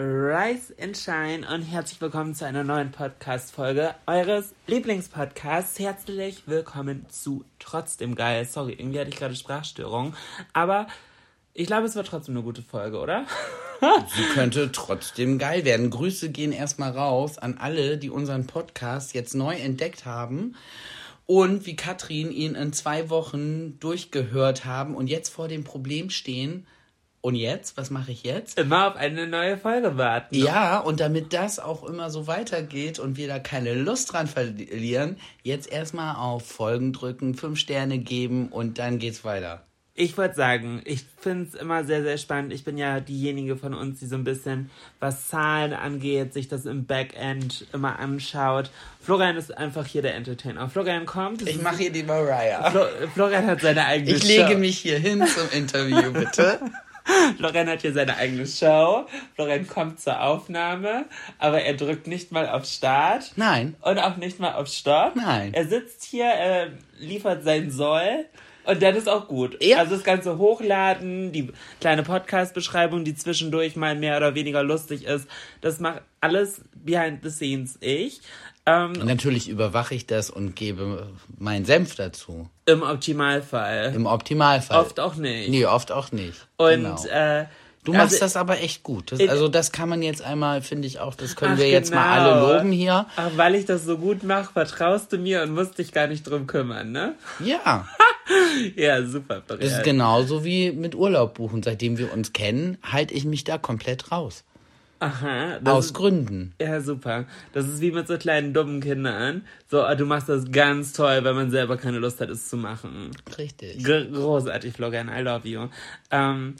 Rise and Shine und herzlich willkommen zu einer neuen Podcast-Folge eures Lieblingspodcasts. Herzlich willkommen zu Trotzdem Geil. Sorry, irgendwie hatte ich gerade Sprachstörung, aber ich glaube, es war trotzdem eine gute Folge, oder? Sie könnte trotzdem geil werden. Grüße gehen erstmal raus an alle, die unseren Podcast jetzt neu entdeckt haben und wie Katrin ihn in zwei Wochen durchgehört haben und jetzt vor dem Problem stehen. Und jetzt? Was mache ich jetzt? Immer auf eine neue Folge warten. Ja, und damit das auch immer so weitergeht und wir da keine Lust dran verlieren, jetzt erstmal auf Folgen drücken, fünf Sterne geben und dann geht's weiter. Ich wollte sagen, ich finde es immer sehr, sehr spannend. Ich bin ja diejenige von uns, die so ein bisschen, was Zahlen angeht, sich das im Backend immer anschaut. Florian ist einfach hier der Entertainer. Florian kommt. Ich mache hier die Mariah. Flo Florian hat seine eigene Ich Show. lege mich hier hin zum Interview, bitte. Florian hat hier seine eigene Show. Florian kommt zur Aufnahme, aber er drückt nicht mal auf Start. Nein. Und auch nicht mal auf Stopp. Nein. Er sitzt hier, er liefert sein Soll. Und dann ist auch gut. Ja. Also das ganze Hochladen, die kleine Podcast-Beschreibung, die zwischendurch mal mehr oder weniger lustig ist, das macht alles behind the scenes ich. Ähm, Natürlich überwache ich das und gebe meinen Senf dazu. Im Optimalfall. Im Optimalfall. Oft auch nicht. Nee, oft auch nicht. Und genau. äh, Du machst also- das aber echt gut. Das, also das kann man jetzt einmal, finde ich auch, das können Ach, wir jetzt mal genau. alle loben hier. Ach, weil ich das so gut mache, vertraust du mir und musst dich gar nicht drum kümmern, ne? Ja, Ja, super. das ist genauso wie mit Urlaub buchen. Seitdem wir uns kennen, halte ich mich da komplett raus. Aha, das Aus ist, Gründen. Ja, super. Das ist wie mit so kleinen dummen Kindern. So, ah, du machst das ganz toll, weil man selber keine Lust hat, es zu machen. Richtig. G großartig, Florian, I love you. Ähm,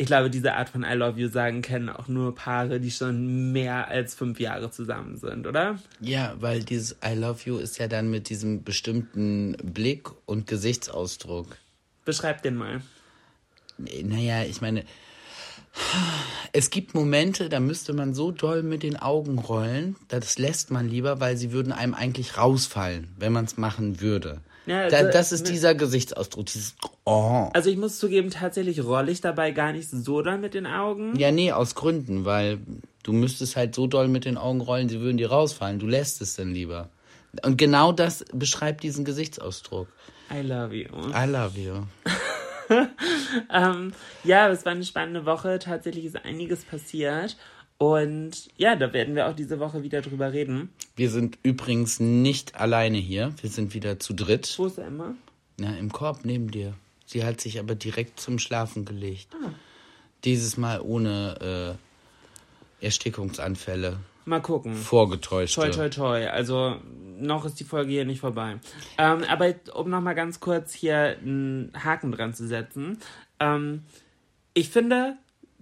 ich glaube, diese Art von I love you sagen kennen auch nur Paare, die schon mehr als fünf Jahre zusammen sind, oder? Ja, weil dieses I love you ist ja dann mit diesem bestimmten Blick und Gesichtsausdruck. Beschreib den mal. Naja, ich meine, es gibt Momente, da müsste man so doll mit den Augen rollen, das lässt man lieber, weil sie würden einem eigentlich rausfallen, wenn man es machen würde. Ja, da, da- das ist dieser Gesichtsausdruck, dieses Oh. Also ich muss zugeben, tatsächlich rolle ich dabei gar nicht so doll mit den Augen. Ja, nee, aus Gründen, weil du müsstest halt so doll mit den Augen rollen, sie würden dir rausfallen. Du lässt es dann lieber. Und genau das beschreibt diesen Gesichtsausdruck. I love you. I love you. Ähm, ja, es war eine spannende Woche. Tatsächlich ist einiges passiert. Und ja, da werden wir auch diese Woche wieder drüber reden. Wir sind übrigens nicht alleine hier. Wir sind wieder zu dritt. Wo ist Emma? Na, im Korb neben dir. Sie hat sich aber direkt zum Schlafen gelegt. Dieses Mal ohne äh, Erstickungsanfälle. Mal gucken. Vorgetäuschte. Toi, toi, toi. Also, noch ist die Folge hier nicht vorbei. Ähm, aber um nochmal ganz kurz hier einen Haken dran zu setzen. Ähm, ich finde,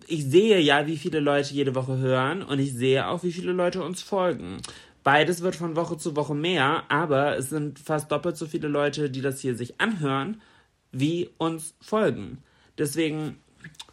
ich sehe ja, wie viele Leute jede Woche hören und ich sehe auch, wie viele Leute uns folgen. Beides wird von Woche zu Woche mehr, aber es sind fast doppelt so viele Leute, die das hier sich anhören, wie uns folgen. Deswegen,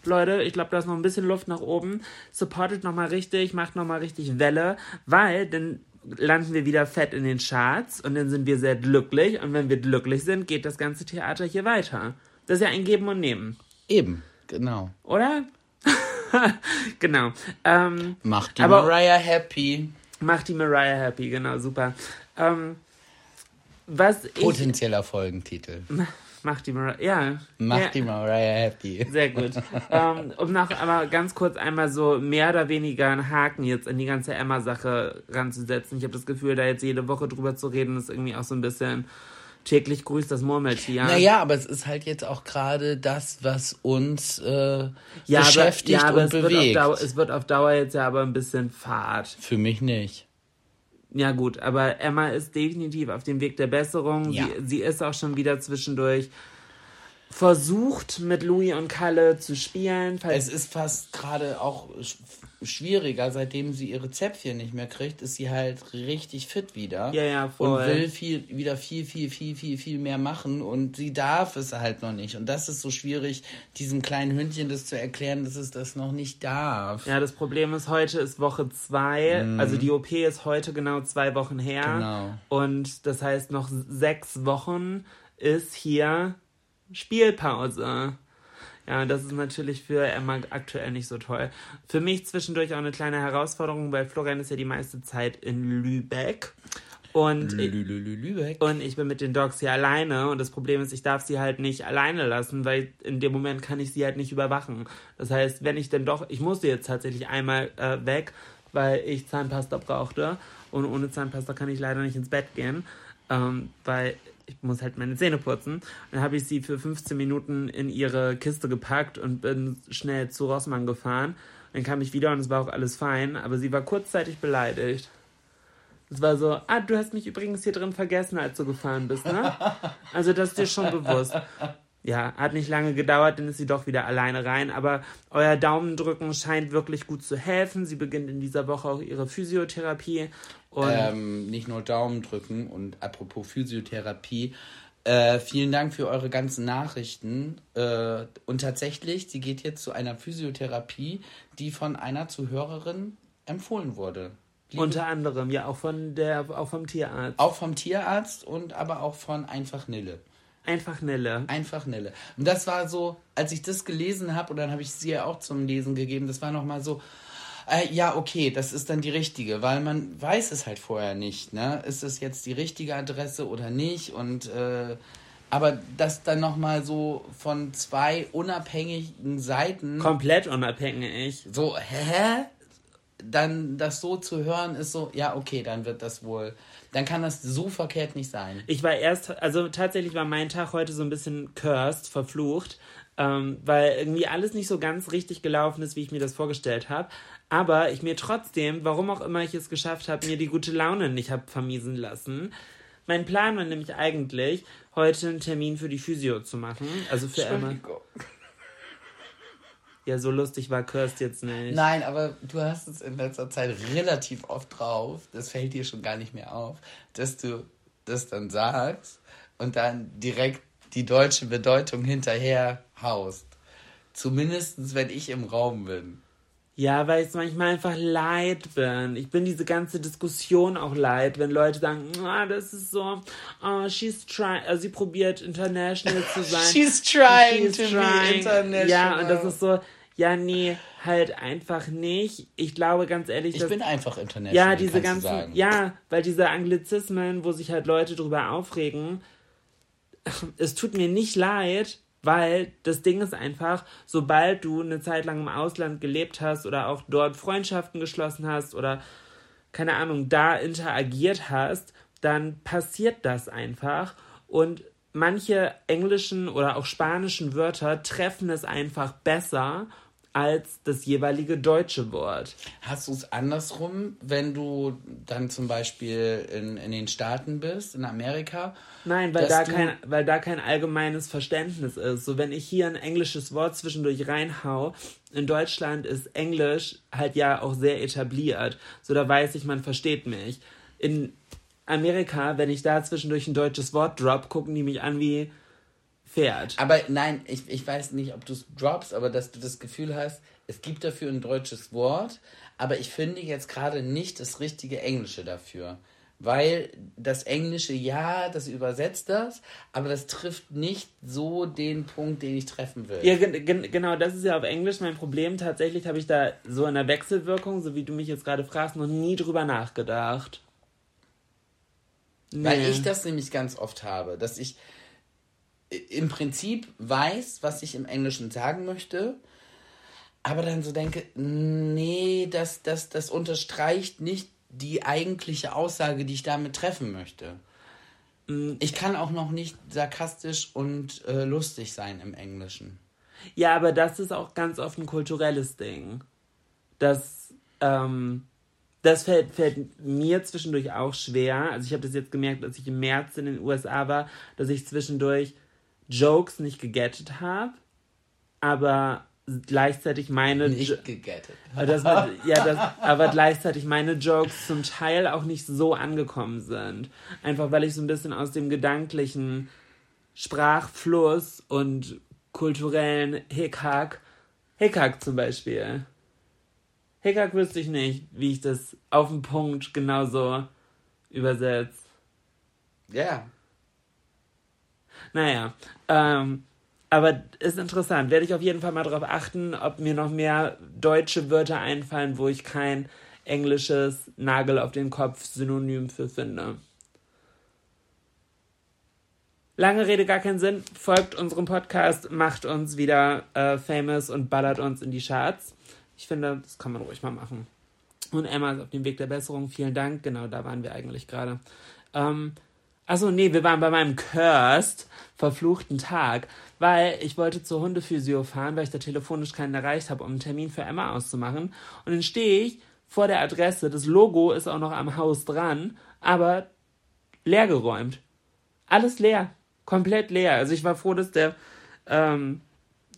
Leute, ich glaube, da ist noch ein bisschen Luft nach oben. Supportet nochmal richtig, macht nochmal richtig Welle, weil dann landen wir wieder fett in den Charts und dann sind wir sehr glücklich. Und wenn wir glücklich sind, geht das ganze Theater hier weiter. Das ist ja ein Geben und Nehmen, Eben, genau. oder? genau. Ähm, Macht die Mariah happy. macht die Mariah happy, genau, super. Ähm, was ich. Potenzieller Folgentitel. Macht die Mariah, ja. Macht ja. die Mariah happy. Sehr gut. ähm, um noch aber ganz kurz einmal so mehr oder weniger einen Haken jetzt in die ganze Emma-Sache ranzusetzen. Ich habe das Gefühl, da jetzt jede Woche drüber zu reden, ist irgendwie auch so ein bisschen täglich grüßt das Murmeltier. Naja, aber es ist halt jetzt auch gerade das, was uns äh, ja, beschäftigt aber, ja, aber und es bewegt. Wird auf Dauer, es wird auf Dauer jetzt ja aber ein bisschen fad. Für mich nicht. Ja gut, aber Emma ist definitiv auf dem Weg der Besserung. Ja. Sie, sie ist auch schon wieder zwischendurch versucht, mit Louis und Kalle zu spielen. Es ist fast gerade auch schwieriger, seitdem sie ihre Zäpfchen nicht mehr kriegt, ist sie halt richtig fit wieder. Ja, ja, voll. Und will viel, wieder viel, viel, viel, viel, viel mehr machen und sie darf es halt noch nicht. Und das ist so schwierig, diesem kleinen Hündchen das zu erklären, dass es das noch nicht darf. Ja, das Problem ist, heute ist Woche zwei. Also die OP ist heute genau zwei Wochen her. Mhm. Genau. Und das heißt, noch sechs Wochen ist hier Spielpause. Ja, das ist natürlich für Emma aktuell nicht so toll. Für mich zwischendurch auch eine kleine Herausforderung, weil Florian ist ja die meiste Zeit in Lübeck. Und Lü- Lü- Lü- Lübeck. und ich bin mit den Dogs hier alleine und das Problem ist, ich darf sie halt nicht alleine lassen, weil in dem Moment kann ich sie halt nicht überwachen. Das heißt, wenn ich denn doch, ich musste jetzt tatsächlich einmal äh, weg, weil ich Zahnpasta brauchte und ohne Zahnpasta kann ich leider nicht ins Bett gehen, ähm, weil ich muss halt meine Zähne putzen. Dann habe ich sie für 15 Minuten in ihre Kiste gepackt und bin schnell zu Rossmann gefahren. Dann kam ich wieder und es war auch alles fein, aber sie war kurzzeitig beleidigt. Es war so, ah, du hast mich übrigens hier drin vergessen, als du gefahren bist, ne? Also das ist dir schon bewusst. Ja, hat nicht lange gedauert, dann ist sie doch wieder alleine rein. Aber euer Daumendrücken scheint wirklich gut zu helfen. Sie beginnt in dieser Woche auch ihre Physiotherapie. Und ähm, nicht nur Daumen drücken und apropos Physiotherapie. Äh, vielen Dank für eure ganzen Nachrichten. Äh, und tatsächlich, sie geht jetzt zu einer Physiotherapie, die von einer Zuhörerin empfohlen wurde. Liebe- unter anderem, ja, auch von der, auch vom Tierarzt. auch vom Tierarzt und aber auch von Einfach Nille. Einfach Nelle. Einfach Nille. Und das war so, als ich das gelesen habe, und dann habe ich sie ja auch zum Lesen gegeben, das war nochmal so, äh, ja, okay, das ist dann die richtige, weil man weiß es halt vorher nicht, ne? Ist es jetzt die richtige Adresse oder nicht? Und äh, aber das dann nochmal so von zwei unabhängigen Seiten Komplett unabhängig. so, hä? Dann das so zu hören, ist so, ja, okay, dann wird das wohl, dann kann das so verkehrt nicht sein. Ich war erst, also tatsächlich war mein Tag heute so ein bisschen cursed, verflucht, ähm, weil irgendwie alles nicht so ganz richtig gelaufen ist, wie ich mir das vorgestellt habe. Aber ich mir trotzdem, warum auch immer ich es geschafft habe, mir die gute Laune nicht habe vermiesen lassen. Mein Plan war nämlich eigentlich, heute einen Termin für die Physio zu machen. Also für Emma. Ja, so lustig war Kirst jetzt nicht. Nein, aber du hast es in letzter Zeit relativ oft drauf, das fällt dir schon gar nicht mehr auf, dass du das dann sagst und dann direkt die deutsche Bedeutung hinterher haust. Zumindest wenn ich im Raum bin. Ja, weil ich es manchmal einfach leid bin. Ich bin diese ganze Diskussion auch leid, wenn Leute sagen, ah, das ist so, oh, she's trying, also sie probiert international zu sein. She's trying She's to be international. Ja, und das ist so, ja, nee, halt einfach nicht. Ich glaube ganz ehrlich, Ich dass, bin einfach international. ja, diese ganzen, ja, weil diese Anglizismen, wo sich halt Leute drüber aufregen, es tut mir nicht leid, weil das Ding ist einfach, sobald du eine Zeit lang im Ausland gelebt hast oder auch dort Freundschaften geschlossen hast oder keine Ahnung, da interagiert hast, dann passiert das einfach und manche englischen oder auch spanischen Wörter treffen es einfach besser als das jeweilige deutsche Wort. Hast du es andersrum, wenn du dann zum Beispiel in, in den Staaten bist, in Amerika? Nein, weil da, kein, weil da kein allgemeines Verständnis ist. So, wenn ich hier ein englisches Wort zwischendurch reinhau, in Deutschland ist Englisch halt ja auch sehr etabliert. So, da weiß ich, man versteht mich. In Amerika, wenn ich da zwischendurch ein deutsches Wort drop, gucken die mich an wie Pferd. Aber nein, ich, ich weiß nicht, ob du es droppst, aber dass du das Gefühl hast, es gibt dafür ein deutsches Wort, aber ich finde jetzt gerade nicht das richtige Englische dafür. Weil das Englische, ja, das übersetzt das, aber das trifft nicht so den Punkt, den ich treffen will. Ja, gen gen genau, das ist ja auf Englisch mein Problem. Tatsächlich habe ich da so in der Wechselwirkung, so wie du mich jetzt gerade fragst, noch nie drüber nachgedacht. Weil Nee. ich das nämlich ganz oft habe, dass ich im Prinzip weiß, was ich im Englischen sagen möchte, aber dann so denke, nee, das, das, das unterstreicht nicht die eigentliche Aussage, die ich damit treffen möchte. Ich kann auch noch nicht sarkastisch und äh, lustig sein im Englischen. Ja, aber das ist auch ganz oft ein kulturelles Ding. Das, ähm, das fällt, fällt mir zwischendurch auch schwer. Also ich habe das jetzt gemerkt, als ich im März in den USA war, dass ich zwischendurch Jokes nicht gegettet habe, aber gleichzeitig meine Nicht gegettet. das, ja, das, aber gleichzeitig meine Jokes zum Teil auch nicht so angekommen sind. Einfach weil ich so ein bisschen aus dem gedanklichen Sprachfluss und kulturellen Hickhack, Hickhack zum Beispiel. Hickhack wüsste ich nicht, wie ich das auf den Punkt genauso übersetze. Ja. Naja, ähm, aber ist interessant. Werde ich auf jeden Fall mal darauf achten, ob mir noch mehr deutsche Wörter einfallen, wo ich kein englisches Nagel auf den Kopf Synonym für finde. Lange Rede, gar keinen Sinn. Folgt unserem Podcast, macht uns wieder äh, famous und ballert uns in die Charts. Ich finde, das kann man ruhig mal machen. Und Emma ist auf dem Weg der Besserung. Vielen Dank. Genau, da waren wir eigentlich gerade. Ähm, Achso, nee, wir waren bei meinem cursed, verfluchten Tag, weil ich wollte zur Hundephysio fahren, weil ich da telefonisch keinen erreicht habe, um einen Termin für Emma auszumachen. Und dann stehe ich vor der Adresse, das Logo ist auch noch am Haus dran, aber leergeräumt. Alles leer. Komplett leer. Also ich war froh, dass der, ähm,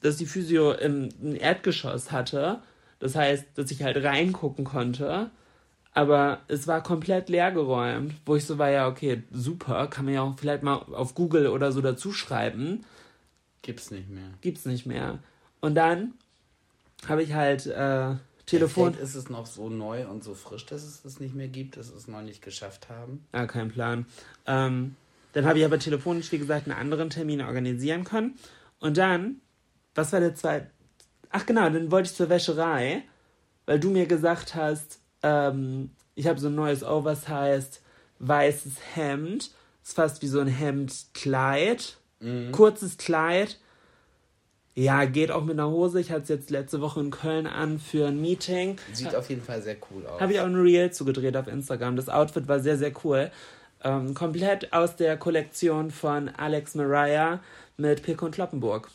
dass die Physio im, ein Erdgeschoss hatte. Das heißt, dass ich halt reingucken konnte. Aber es war komplett leergeräumt, wo ich so war, ja, okay, super, kann man ja auch vielleicht mal auf Google oder so dazu schreiben. Gibt's nicht mehr. Gibt's nicht mehr. Und dann habe ich halt äh, Telefon. Vielleicht ist es noch so neu und so frisch, dass es das nicht mehr gibt, dass wir es noch nicht geschafft haben. Ja, kein Plan. Ähm, dann habe ich aber telefonisch, wie gesagt, einen anderen Termin organisieren können. Und dann, was war der zweite? Ach genau, dann wollte ich zur Wäscherei, weil du mir gesagt hast, ähm, ich habe so ein neues Oversized weißes Hemd. Ist fast wie so ein Hemdkleid. Kurzes Kleid. Ja, geht auch mit einer Hose. Ich hatte es jetzt letzte Woche in Köln an für ein Meeting. Sieht auf jeden Fall sehr cool aus. Habe ich auch ein Reel zugedreht auf Instagram. Das Outfit war sehr, sehr cool. Ähm, komplett aus der Kollektion von Alex Mariah mit Pick und Kloppenburg.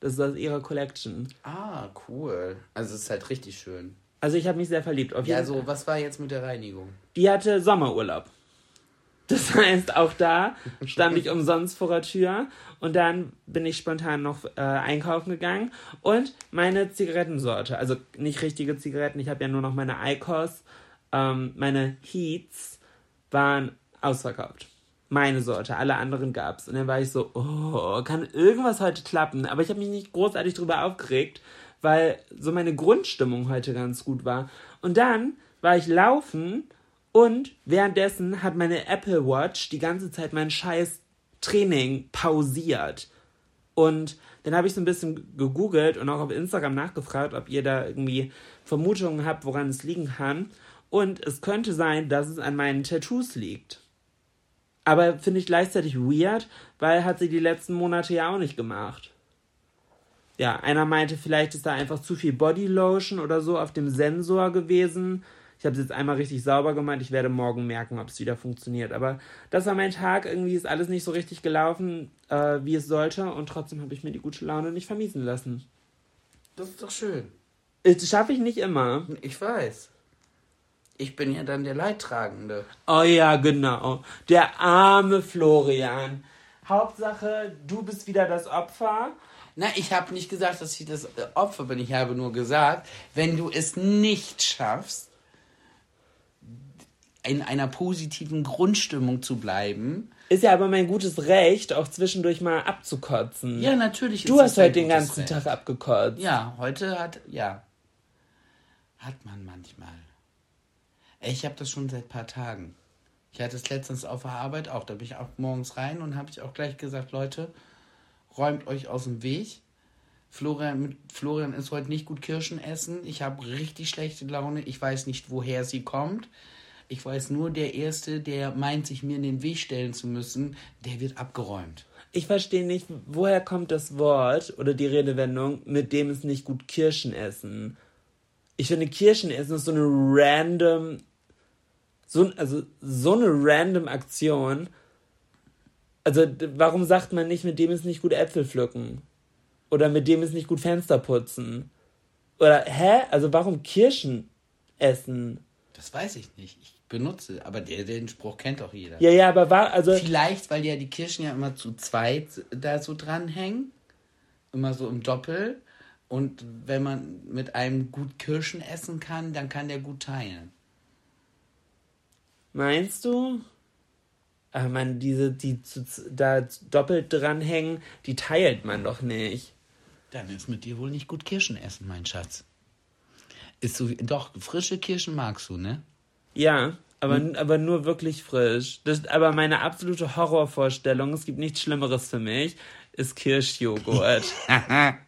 Das ist aus ihrer Collection. Ah, cool. Also es ist halt richtig schön. Also ich habe mich sehr verliebt. Auf Ja, jeden so, was war jetzt mit der Reinigung? Die hatte Sommerurlaub. Das heißt, auch da stand ich umsonst vor der Tür und dann bin ich spontan noch äh, einkaufen gegangen und meine Zigarettensorte, also nicht richtige Zigaretten, ich habe ja nur noch meine Icos, ähm, meine Heats waren ausverkauft. Meine Sorte, alle anderen gab's. Und dann war ich so, oh, kann irgendwas heute klappen? Aber ich habe mich nicht großartig drüber aufgeregt, weil so meine Grundstimmung heute ganz gut war. Und dann war ich laufen und währenddessen hat meine Apple Watch die ganze Zeit mein scheiß Training pausiert. Und dann habe ich so ein bisschen gegoogelt und auch auf Instagram nachgefragt, ob ihr da irgendwie Vermutungen habt, woran es liegen kann. Und es könnte sein, dass es an meinen Tattoos liegt. Aber finde ich gleichzeitig weird, weil hat sie die letzten Monate ja auch nicht gemacht. Ja, einer meinte, vielleicht ist da einfach zu viel Bodylotion oder so auf dem Sensor gewesen. Ich habe es jetzt einmal richtig sauber gemacht. Ich werde morgen merken, ob es wieder funktioniert. Aber das war mein Tag. Irgendwie ist alles nicht so richtig gelaufen, äh, wie es sollte. Und trotzdem habe ich mir die gute Laune nicht vermiesen lassen. Das ist doch schön. Das schaffe ich nicht immer. Ich weiß. Ich bin ja dann der Leidtragende. Oh ja, genau. Der arme Florian. Hauptsache, du bist wieder das Opfer. Na, ich habe nicht gesagt, dass ich das äh, Opfer bin. Ich habe nur gesagt, wenn du es nicht schaffst, in einer positiven Grundstimmung zu bleiben. Ist ja aber mein gutes Recht, auch zwischendurch mal abzukotzen. Ja, natürlich. Du hast heute den ganzen Recht. Tag abgekotzt. Ja, heute hat, ja. Hat man manchmal. Ich habe das schon seit paar Tagen. Ich hatte es letztens auf der Arbeit auch. Da bin ich auch morgens rein und habe ich auch gleich gesagt, Leute, räumt euch aus dem Weg. Florian, mit Florian ist heute nicht gut Kirschen essen. Ich habe richtig schlechte Laune. Ich weiß nicht, woher sie kommt. Ich weiß nur, der Erste, der meint, sich mir in den Weg stellen zu müssen, der wird abgeräumt. Ich verstehe nicht, woher kommt das Wort oder die Redewendung, mit dem es nicht gut Kirschen essen. Ich finde, Kirschen essen ist so eine random, so, also so eine random Aktion. Also, warum sagt man nicht, mit dem es nicht gut Äpfel pflücken? Oder mit dem es nicht gut Fenster putzen? Oder, hä? Also, warum Kirschen essen? Das weiß ich nicht. Ich benutze, aber der, den Spruch kennt doch jeder. Ja, ja, aber war, also. Vielleicht, weil ja die Kirschen ja immer zu zweit da so dranhängen. Immer so im Doppel. Und wenn man mit einem gut Kirschen essen kann, dann kann der gut teilen. Meinst du? Aber man, diese, die zu, da doppelt dranhängen, die teilt man doch nicht. Dann ist mit dir wohl nicht gut Kirschen essen, mein Schatz. Ist so, doch, frische Kirschen magst du, ne? Ja, aber, hm. aber nur wirklich frisch. Das, aber meine absolute Horrorvorstellung, es gibt nichts Schlimmeres für mich, ist Kirschjoghurt. Haben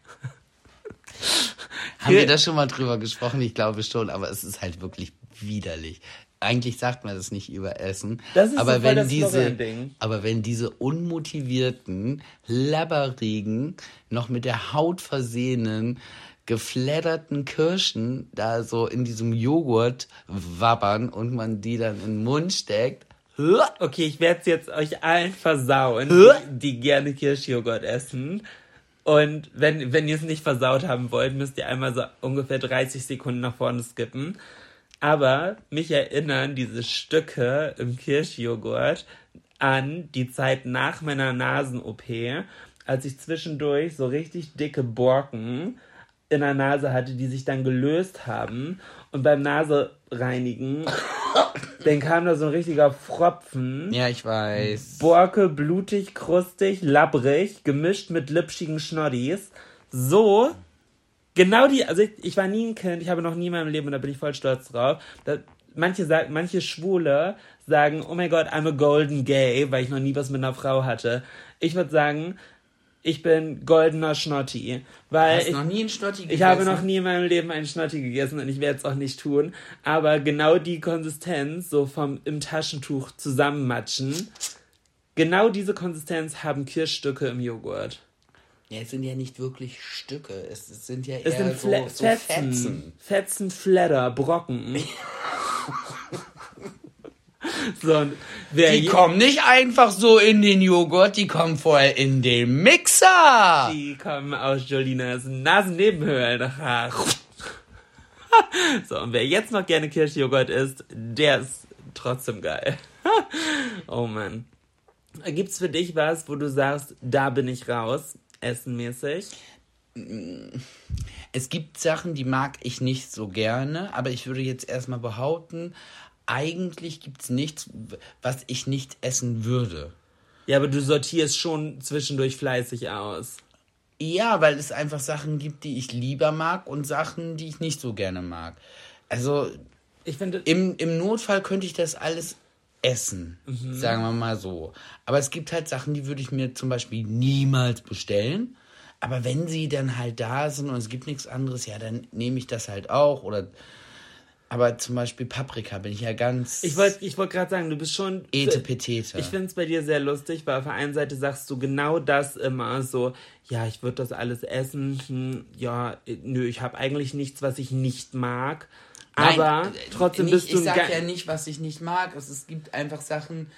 wir da schon mal drüber gesprochen? Ich glaube schon, aber es ist halt wirklich widerlich. Eigentlich sagt man das nicht über Essen. Das ist aber wenn diese, aber wenn diese unmotivierten, labberigen, noch mit der Haut versehenen, gefledderten Kirschen da so in diesem Joghurt wabbern und man die dann in den Mund steckt. Okay, ich werde es jetzt euch allen versauen, die, die gerne Kirschjoghurt essen. Und wenn, wenn ihr es nicht versaut haben wollt, müsst ihr einmal so ungefähr 30 Sekunden nach vorne skippen. Aber mich erinnern diese Stücke im Kirschjoghurt an die Zeit nach meiner Nasen-OP, als ich zwischendurch so richtig dicke Borken in der Nase hatte, die sich dann gelöst haben. Und beim Nasereinigen, dann kam da so ein richtiger Fropfen. Ja, ich weiß. Borke, blutig, krustig, labbrig, gemischt mit lipschigen Schnoddis. So, genau die, also ich, ich war nie ein Kind, ich habe noch nie in meinem Leben, und da bin ich voll stolz drauf. Da, manche sagen, manche Schwule sagen, oh mein Gott, I'm a golden gay, weil ich noch nie was mit einer Frau hatte. Ich würde sagen, ich bin goldener Schnotti. Weil Hast ich, noch nie einen Schnotti gegessen? Ich habe noch nie in meinem Leben einen Schnotti gegessen und ich werde es auch nicht tun. Aber genau die Konsistenz, so vom im Taschentuch zusammenmatschen, genau diese Konsistenz haben Kirschstücke im Joghurt. Ja, es sind ja nicht wirklich Stücke. Es, es sind ja eher es sind so, Fle so Fetzen. Fetzen. Fetzen, Fledder, Brocken. So, die kommen nicht einfach so in den Joghurt, die kommen vorher in den Mixer. Die kommen aus Jolinas Nasennebenhöhlen. so, und wer jetzt noch gerne Kirschjoghurt isst, der ist trotzdem geil. oh Mann. Gibt's für dich was, wo du sagst, da bin ich raus, essenmäßig? Es gibt Sachen, die mag ich nicht so gerne, aber ich würde jetzt erstmal behaupten, eigentlich gibt es nichts, was ich nicht essen würde. Ja, aber du sortierst schon zwischendurch fleißig aus. Ja, weil es einfach Sachen gibt, die ich lieber mag und Sachen, die ich nicht so gerne mag. Also, ich finde, im, im Notfall könnte ich das alles essen, mhm. sagen wir mal so. Aber es gibt halt Sachen, die würde ich mir zum Beispiel niemals bestellen. Aber wenn sie dann halt da sind und es gibt nichts anderes, ja, dann nehme ich das halt auch. Oder aber zum Beispiel Paprika bin ich ja ganz. Ich wollte ich wollt gerade sagen, du bist schon. Etepetete. Ich finde es bei dir sehr lustig, weil auf der einen Seite sagst du genau das immer so, ja, ich würde das alles essen, hm, ja, nö, ich habe eigentlich nichts, was ich nicht mag. Nein, aber äh, trotzdem nicht, bist du. Ich sag ja nicht, was ich nicht mag. Es, es gibt einfach Sachen,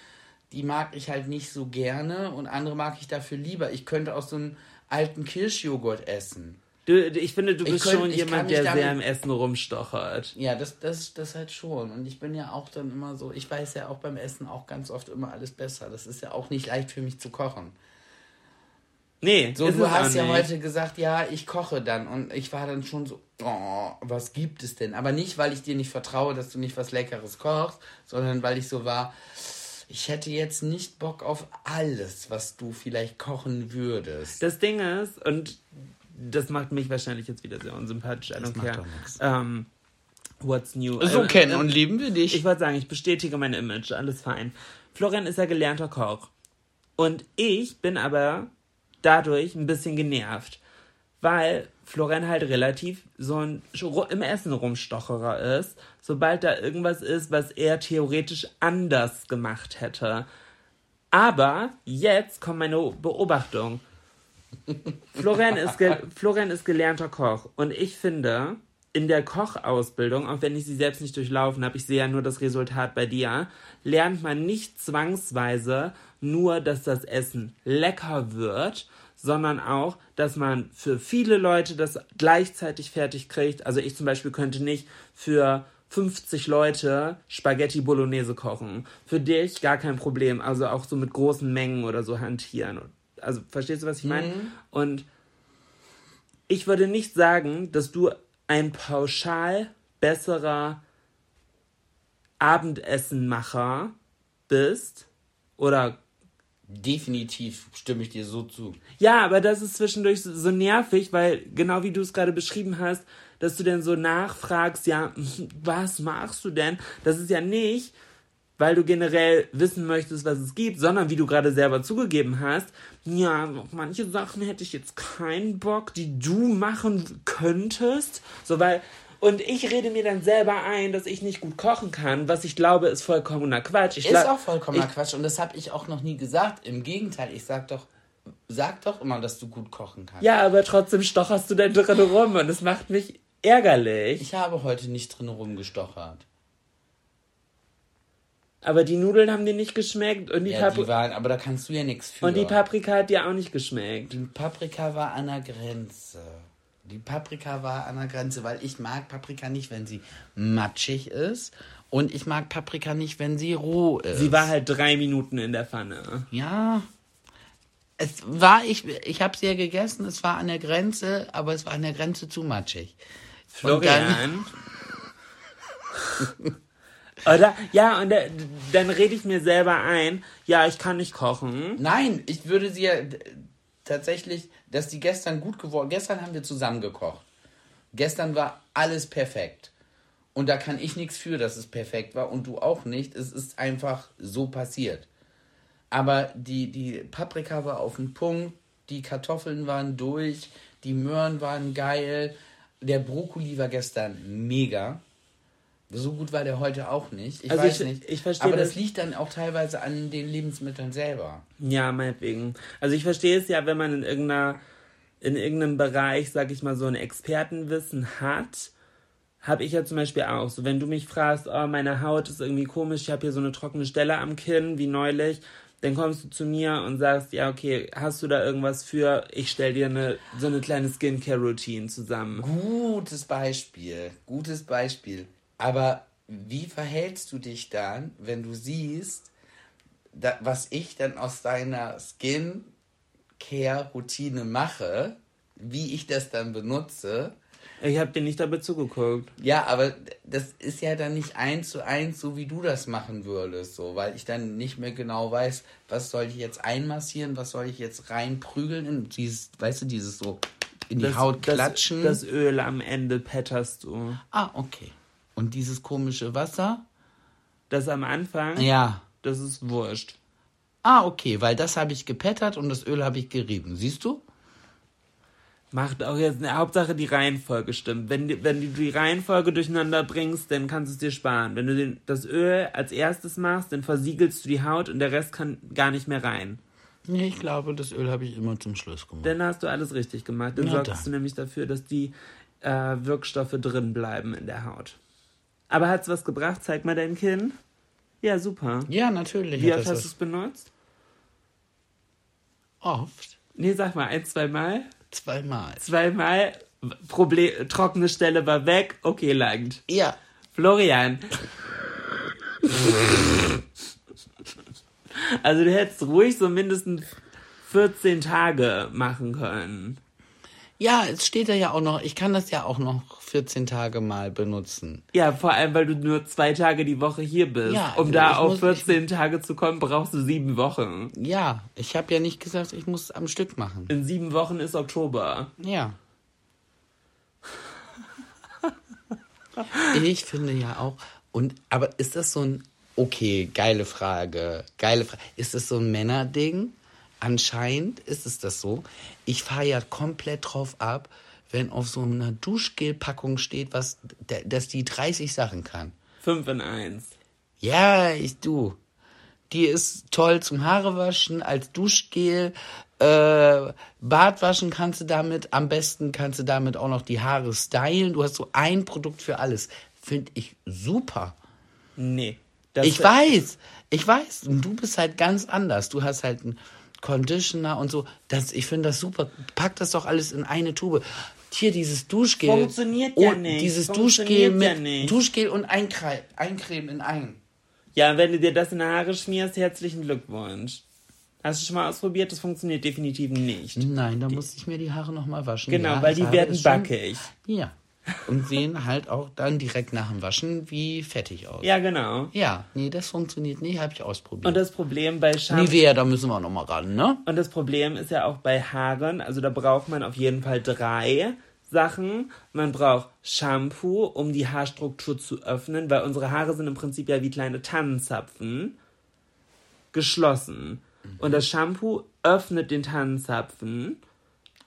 die mag ich halt nicht so gerne und andere mag ich dafür lieber. Ich könnte aus so einem alten Kirschjoghurt essen. Du, ich finde, du bist könnt, schon jemand, der damit, sehr im Essen rumstochert. Ja, das, das, das halt schon. Und ich bin ja auch dann immer so, ich weiß ja auch beim Essen auch ganz oft immer alles besser. Das ist ja auch nicht leicht für mich zu kochen. Nee, so du hast ja nicht. heute gesagt, ja, ich koche dann. Und ich war dann schon so, oh, was gibt es denn? Aber nicht, weil ich dir nicht vertraue, dass du nicht was Leckeres kochst, sondern weil ich so war, ich hätte jetzt nicht Bock auf alles, was du vielleicht kochen würdest. Das Ding ist, und das macht mich wahrscheinlich jetzt wieder sehr unsympathisch. I don't care. Ähm, what's new? So äh, kennen äh, und lieben wir dich. Ich wollte sagen, ich bestätige mein Image, alles fein. Florian ist ja gelernter Koch. Und ich bin aber dadurch ein bisschen genervt, weil Florian halt relativ so ein im Essen rumstocherer ist, sobald da irgendwas ist, was er theoretisch anders gemacht hätte. Aber jetzt kommt meine Beobachtung. Florian ist, Florian ist gelernter Koch und ich finde, in der Kochausbildung, auch wenn ich sie selbst nicht durchlaufen habe, ich sehe ja nur das Resultat bei dir, lernt man nicht zwangsweise nur, dass das Essen lecker wird, sondern auch, dass man für viele Leute das gleichzeitig fertig kriegt. Also ich zum Beispiel könnte nicht für 50 Leute Spaghetti Bolognese kochen. Für dich gar kein Problem. Also auch so mit großen Mengen oder so hantieren. Also verstehst du, was ich meine? Mhm. Und ich würde nicht sagen, dass du ein pauschal besserer Abendessenmacher bist oder Definitiv stimme ich dir so zu. Ja, aber das ist zwischendurch so, so nervig, weil genau wie du es gerade beschrieben hast, dass du dann so nachfragst, ja, was machst du denn? Das ist ja nicht, weil du generell wissen möchtest, was es gibt, sondern wie du gerade selber zugegeben hast, ja, auf manche Sachen hätte ich jetzt keinen Bock, die du machen könntest. So, weil und ich rede mir dann selber ein, dass ich nicht gut kochen kann, was ich glaube, ist vollkommener Quatsch. Ich ist auch vollkommener Quatsch und das habe ich auch noch nie gesagt. Im Gegenteil, ich sag doch, sag doch immer, dass du gut kochen kannst. Ja, aber trotzdem stocherst du dann drin rum und das macht mich ärgerlich. Ich habe heute nicht drin rumgestochert. Aber die Nudeln haben dir nicht geschmeckt und die, ja, die waren, aber da kannst du ja nichts für. Und die Paprika hat dir auch nicht geschmeckt. Die Paprika war an der Grenze. Die Paprika war an der Grenze, weil ich mag Paprika nicht, wenn sie matschig ist. Und ich mag Paprika nicht, wenn sie roh ist. Sie war halt drei Minuten in der Pfanne. Ja. Es war, ich, ich habe sie ja gegessen, es war an der Grenze, aber es war an der Grenze zu matschig. Florian. Oder? Ja, und da, dann rede ich mir selber ein, ja, ich kann nicht kochen. Nein, ich würde sie ja tatsächlich, dass die gestern gut geworden. Gestern haben wir zusammen gekocht. Gestern war alles perfekt. Und da kann ich nichts für, dass es perfekt war und du auch nicht. Es ist einfach so passiert. Aber die, die Paprika war auf dem Punkt, die Kartoffeln waren durch, die Möhren waren geil, der Brokkoli war gestern mega. So gut war der heute auch nicht. Ich also weiß ich, nicht. Ich verstehe Aber das, das liegt dann auch teilweise an den Lebensmitteln selber. Ja, meinetwegen. Also ich verstehe es ja, wenn man in irgendeiner, in irgendeinem Bereich, sag ich mal, so ein Expertenwissen hat, habe ich ja zum Beispiel auch. So, wenn du mich fragst, oh, meine Haut ist irgendwie komisch, ich habe hier so eine trockene Stelle am Kinn, wie neulich, dann kommst du zu mir und sagst, ja, okay, hast du da irgendwas für? Ich stell dir eine, so eine kleine Skincare-Routine zusammen. Gutes Beispiel, gutes Beispiel. Aber wie verhältst du dich dann, wenn du siehst, da, was ich dann aus deiner Skin-Care-Routine mache, wie ich das dann benutze? Ich habe dir nicht dabei zugeguckt. Ja, aber das ist ja dann nicht eins zu eins, so wie du das machen würdest, so, weil ich dann nicht mehr genau weiß, was soll ich jetzt einmassieren, was soll ich jetzt reinprügeln in dieses, weißt du, dieses so in die das, Haut klatschen. Das, das Öl am Ende petterst du. Ah, okay. Und dieses komische Wasser? Das am Anfang? Ja. Das ist wurscht. Ah, okay, weil das habe ich gepettert und das Öl habe ich gerieben. Siehst du? Macht auch jetzt eine Hauptsache die Reihenfolge stimmt. Wenn, wenn du die Reihenfolge durcheinander bringst, dann kannst du es dir sparen. Wenn du den, das Öl als erstes machst, dann versiegelst du die Haut und der Rest kann gar nicht mehr rein. Nee, ich glaube, das Öl habe ich immer zum Schluss gemacht. Dann hast du alles richtig gemacht. Dann Na sorgst dann. du nämlich dafür, dass die äh, Wirkstoffe drin bleiben in der Haut. Aber hat es was gebracht? Zeig mal dein Kinn. Ja, super. Ja, natürlich. Wie oft hast du es benutzt? Oft. Nee, sag mal, ein, zweimal? Zweimal. Zweimal. Problem, trockene Stelle war weg. Okay, langt. Ja. Florian. also du hättest ruhig so mindestens 14 Tage machen können. Ja, es steht da ja auch noch, ich kann das ja auch noch 14 Tage mal benutzen. Ja, vor allem, weil du nur zwei Tage die Woche hier bist. Ja, um also da auf 14 ich, Tage zu kommen, brauchst du sieben Wochen. Ja, ich habe ja nicht gesagt, ich muss am Stück machen. In sieben Wochen ist Oktober. Ja. ich finde ja auch, und, aber ist das so ein, okay, geile Frage, geile Frage, ist das so ein Männerding? Anscheinend ist es das so. Ich fahre ja komplett drauf ab, wenn auf so einer Duschgel-Packung steht, was, dass die 30 Sachen kann. 5 in 1. Ja, ich du. Die ist toll zum Haarewaschen, als Duschgel. Äh, Bartwaschen kannst du damit. Am besten kannst du damit auch noch die Haare stylen. Du hast so ein Produkt für alles. Finde ich super. Nee. Das Ich weiß, ich weiß. Und du bist halt ganz anders. Du hast halt einen Conditioner und so. Das, ich finde das super. Pack das doch alles in eine Tube. Hier dieses Duschgel. Funktioniert ja nicht. Dieses Duschgel ja mit nicht. Duschgel und Eincre Eincremen in ein. Ja, wenn du dir das in die Haare schmierst, herzlichen Glückwunsch. Hast du schon mal ausprobiert? Das funktioniert definitiv nicht. Nein, da muss ich mir die Haare nochmal waschen. Genau, Ja, weil die werden es schon- backig. Ja. Und sehen halt auch dann direkt nach dem Waschen wie fettig aus. Ja, genau. Ja, nee, das funktioniert nicht, habe ich ausprobiert. Und das Problem bei Shampoo. Nivea, da müssen wir nochmal ran, ne? Und das Problem ist ja auch bei Haaren, also da braucht man auf jeden Fall drei Sachen. Man braucht Shampoo, um die Haarstruktur zu öffnen, weil unsere Haare sind im Prinzip ja wie kleine Tannenzapfen geschlossen. Und das Shampoo öffnet den Tannenzapfen.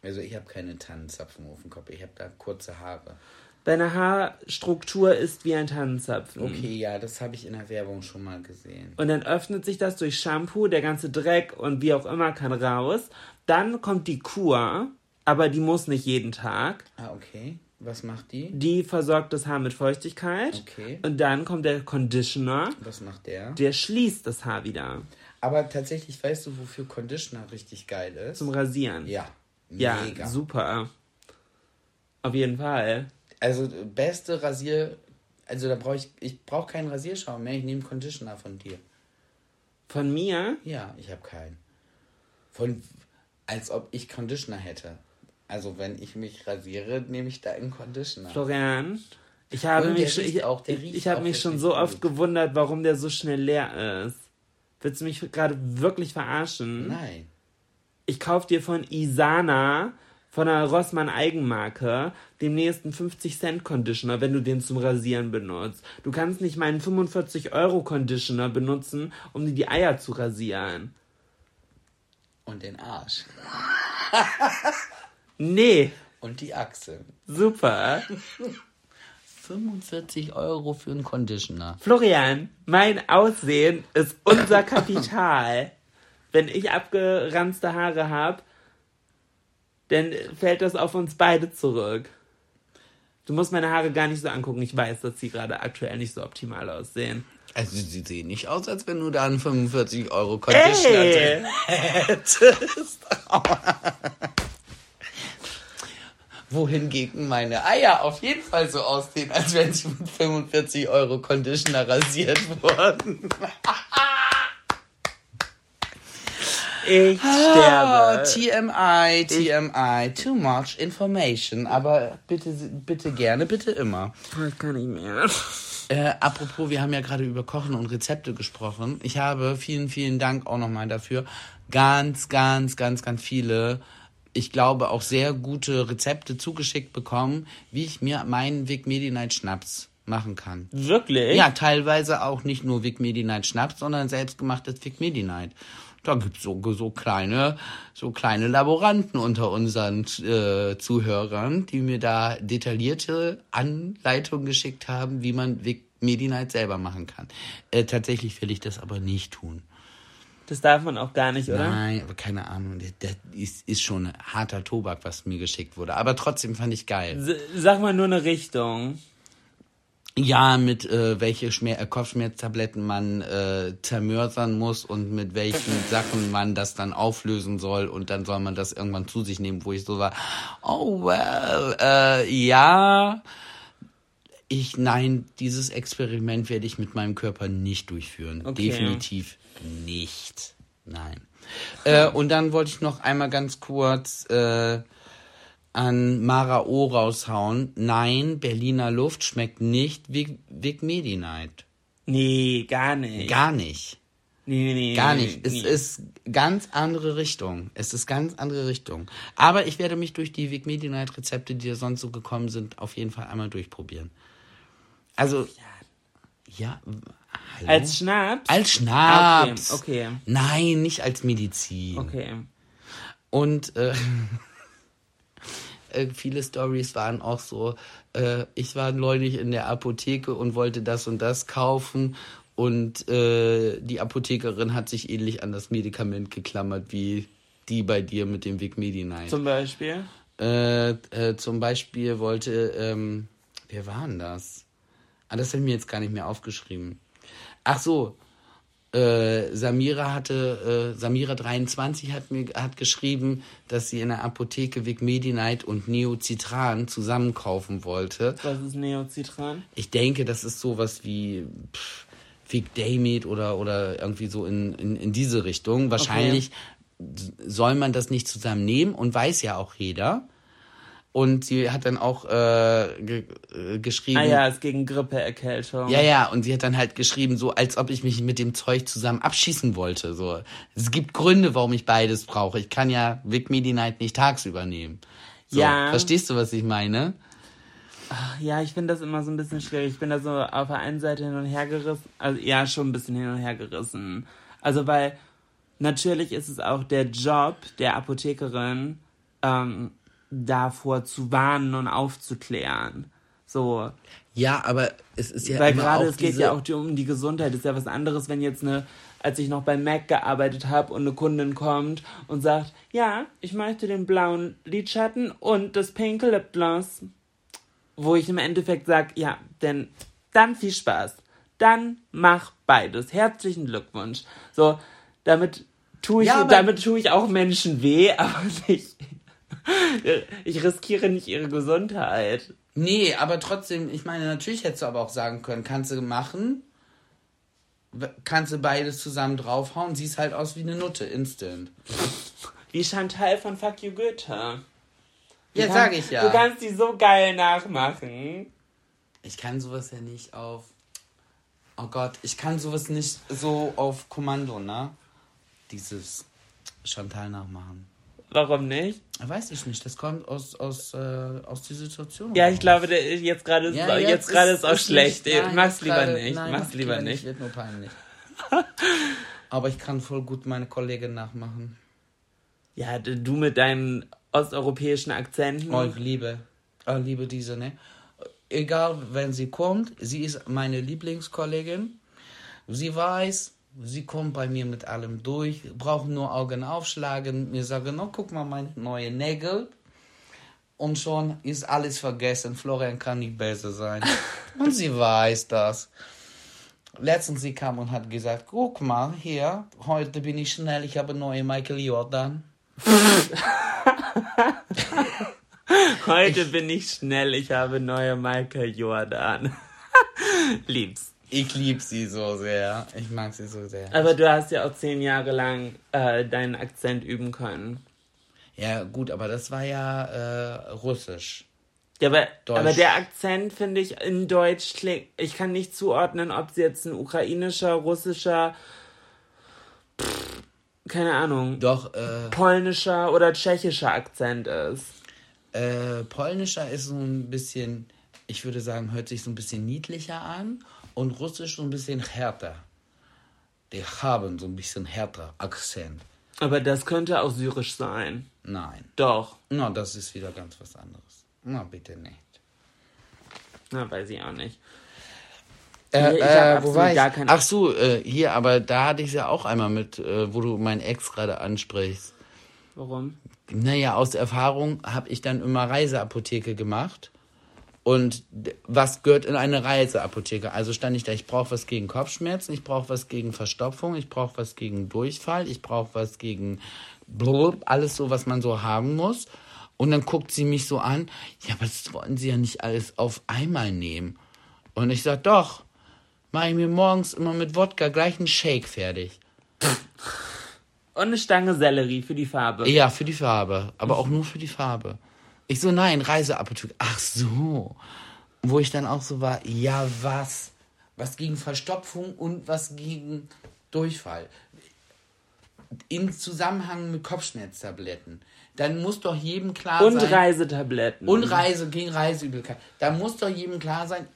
Also ich habe keine Tannenzapfen auf dem Kopf, ich habe da kurze Haare. Deine Haarstruktur ist wie ein Tannenzapfen. Okay, ja, das habe ich in der Werbung schon mal gesehen. Und dann öffnet sich das durch Shampoo, der ganze Dreck und wie auch immer kann raus. Dann kommt die Kur, aber die muss nicht jeden Tag. Ah, okay. Was macht die? Die versorgt das Haar mit Feuchtigkeit. Okay. Und dann kommt der Conditioner, Was macht der? der schließt das Haar wieder Aber tatsächlich, weißt du, wofür Conditioner richtig geil ist? zum Rasieren. Ja, Ja, mega. super. Auf jeden Fall. Also beste Rasier... Also da brauche ich... Ich brauche keinen Rasierschaum mehr, ich nehme Conditioner von dir. Von mir, Ja, ich habe keinen. Von... Als ob ich Conditioner hätte. Also wenn ich mich rasiere, nehme ich da einen Conditioner. Florian, ich habe mich, schon- ich, auch, ich, ich habe mich schon so oft gut. gewundert, warum der so schnell leer ist. Willst du mich gerade wirklich verarschen? Nein. Ich kauf dir von Isana, von der Rossmann Eigenmarke, dem nächsten 50 Cent Conditioner, wenn du den zum Rasieren benutzt. Du kannst nicht meinen 45 Euro Conditioner benutzen, um dir die Eier zu rasieren. Und den Arsch. Nee, Und die Achseln. super. 45 Euro für einen Conditioner. Florian, mein Aussehen ist unser Kapital. Wenn ich abgeranzte Haare habe, dann fällt das auf uns beide zurück. Du musst meine Haare gar nicht so angucken. Ich weiß, dass sie gerade aktuell nicht so optimal aussehen. Also sie sehen nicht aus, als wenn du da einen 45 Euro Conditioner drin hättest. Wohingegen meine Eier auf jeden Fall so aussehen, als wenn sie mit 45 Euro Conditioner rasiert wurden. Ich Ah, sterbe. TMI, TMI, too much information. Aber bitte, bitte gerne, bitte immer. Ich kann nicht mehr. Äh, apropos, wir haben ja gerade über Kochen und Rezepte gesprochen. Ich habe vielen, vielen Dank auch nochmal dafür. Ganz, ganz, ganz, ganz viele, ich glaube auch sehr gute Rezepte zugeschickt bekommen, wie ich mir meinen Vic Medi-Night Schnaps machen kann. Wirklich? Ja, teilweise auch nicht nur Vic Medi-Night Schnaps, sondern selbstgemachtes Vic Medi-Night. Da gibt's so, so kleine, so kleine Laboranten unter unseren äh, Zuhörern, die mir da detaillierte Anleitungen geschickt haben, wie man Medi-Night selber machen kann. Äh, tatsächlich will ich das aber nicht tun. Das darf man auch gar nicht, oder? Nein, aber keine Ahnung. Das, das ist, ist schon harter Tobak, was mir geschickt wurde. Aber trotzdem fand ich geil. S- Sag mal nur eine Richtung. Ja, mit äh, welche Schmer äh, Kopfschmerztabletten man äh, zermörsern muss und mit welchen Sachen man das dann auflösen soll und dann soll man das irgendwann zu sich nehmen, wo ich so war, oh well, äh, ja, ich, nein, dieses Experiment werde ich mit meinem Körper nicht durchführen. Okay. Definitiv nicht. Nein. Äh, und dann wollte ich noch einmal ganz kurz äh, an Mara O raushauen. Nein, Berliner Luft schmeckt nicht wie Vic Medi Night. Nee, gar nicht. Gar nicht. nee, nee, nee, Gar nee, nicht. Es nee. ist ganz andere Richtung. Es ist ganz andere Richtung. Aber ich werde mich durch die Vic Medi Night Rezepte, die da sonst so gekommen sind, auf jeden Fall einmal durchprobieren. Also, ja, hallo? Als Schnaps? als Schnaps. Okay, okay. Nein, nicht als Medizin. Okay. Und äh, äh, viele Stories waren auch so, äh, ich war neulich in der Apotheke und wollte das und das kaufen Und äh, die Apothekerin hat sich ähnlich an das Medikament geklammert wie die bei dir mit dem Vic Medi-Night. Zum Beispiel? Äh, äh, zum Beispiel wollte, ähm, wer war denn das? Ah, das habe ich mir jetzt gar nicht mehr aufgeschrieben. Ach so, äh, Samira hatte, äh, Samira 23 hat mir hat geschrieben, dass sie in der Apotheke Vic Medi-Night und Neocitran zusammen kaufen wollte. Was ist Neocitran? Ich denke, das ist sowas wie pff, Vic Damit oder, oder irgendwie so in, in, in diese Richtung. Wahrscheinlich soll man das nicht zusammen nehmen und weiß ja auch jeder. Und sie hat dann auch äh, ge äh, geschrieben. Ah ja, ist gegen Grippeerkältung. Ja, ja, und sie hat dann halt geschrieben, so als ob ich mich mit dem Zeug zusammen abschießen wollte. So, es gibt Gründe, warum ich beides brauche. Ich kann ja Vic Medi Night nicht tagsüber nehmen. So, Ja. Verstehst du, was ich meine? Ja, ich finde das immer so ein bisschen schwierig. Ich bin da so auf der einen Seite hin und her gerissen. Also ja, schon ein bisschen hin und her gerissen. Also weil natürlich ist es auch der Job der Apothekerin, ähm, davor zu warnen und aufzuklären. So. Ja, aber es ist ja Weil gerade es geht ja auch die- um die Gesundheit. ist ja was anderes, wenn jetzt eine, als ich noch bei Mac gearbeitet habe und eine Kundin kommt und sagt, ja, ich möchte den blauen Lidschatten und das Pink Lip Gloss. Wo ich im Endeffekt sage, ja, denn dann viel Spaß. Dann mach beides. Herzlichen Glückwunsch. So, damit tue ich, Ja, damit tue ich auch Menschen weh, aber nicht. Ich riskiere nicht ihre Gesundheit. Nee, aber trotzdem, ich meine, natürlich hättest du aber auch sagen können, kannst du machen, kannst du beides zusammen draufhauen, siehst halt aus wie eine Nutte, instant. Wie Chantal von Fuck You Goethe. Du Ja, kannst- sag ich ja. Du kannst die so geil nachmachen. Ich kann sowas ja nicht auf. Oh Gott, ich kann sowas nicht so auf Kommando, ne? Dieses Chantal nachmachen. Warum nicht? Weiß ich nicht, das kommt aus, aus, äh, aus der Situation. Ja, ich glaube, der, jetzt gerade ist, Ja, jetzt gerade ist auch ist schlecht. nicht- nein, mach's jetzt lieber gerade- nicht. nein, mach's lieber nicht. Wird nur peinlich. Aber ich kann voll gut meine Kollegin nachmachen. Ja, du mit deinen osteuropäischen Akzenten. Oh, ich liebe, ich liebe diese, ne? Egal, wenn sie kommt, sie ist meine Lieblingskollegin. Sie weiß, sie kommt bei mir mit allem durch, braucht nur Augen aufschlagen, mir sagen, oh, guck mal, meine neue Nägel. Und schon ist alles vergessen. Florian kann nicht besser sein. Und sie weiß das. Letztens sie kam und hat gesagt, guck mal, hier, heute bin ich schnell, ich habe neue Michael Jordan. Heute bin ich schnell, ich habe neue Michael Jordan. Lieb's. Ich liebe sie so sehr. Ich mag sie so sehr. Aber du hast ja auch zehn Jahre lang äh, deinen Akzent üben können. Ja, gut, aber das war ja äh, russisch. Ja, aber, aber der Akzent finde ich in Deutsch klingt. Ich kann nicht zuordnen, ob es jetzt ein ukrainischer, russischer, pff, keine Ahnung, Doch, äh, polnischer oder tschechischer Akzent ist. äh, polnischer ist so ein bisschen, ich würde sagen, hört sich so ein bisschen niedlicher an und russisch so ein bisschen härter. Die haben so ein bisschen härter Akzent. Aber das könnte auch syrisch sein. Nein. Doch. Na, das ist wieder ganz was anderes. Na, bitte nicht. Na, weiß ich auch nicht. Äh, Ich äh, wo war ich? Ach so, äh, hier, aber da hatte ich ja auch einmal mit, äh, wo du meinen Ex gerade ansprichst. Warum? Naja, aus Erfahrung habe ich dann immer Reiseapotheke gemacht. Und was gehört in eine Reiseapotheke? Also stand ich da, ich brauche was gegen Kopfschmerzen, ich brauche was gegen Verstopfung, ich brauche was gegen Durchfall, ich brauche was gegen blub, alles so, was man so haben muss. Und dann guckt sie mich so an, ja, aber das wollen sie ja nicht alles auf einmal nehmen. Und ich sag, doch, mache ich mir morgens immer mit Wodka gleich einen Shake fertig. Und eine Stange Sellerie für die Farbe. Ja, für die Farbe, aber auch nur für die Farbe. Ich so, nein, Reiseapotheke. Ach so. Wo ich dann auch so war, ja, was? Was gegen Verstopfung und was gegen Durchfall. Im Zusammenhang mit Kopfschmerztabletten. Dann muss doch jedem klar Und sein. Reisetabletten. Und Reise gegen Reiseübelkeit. Da muss doch jedem klar sein,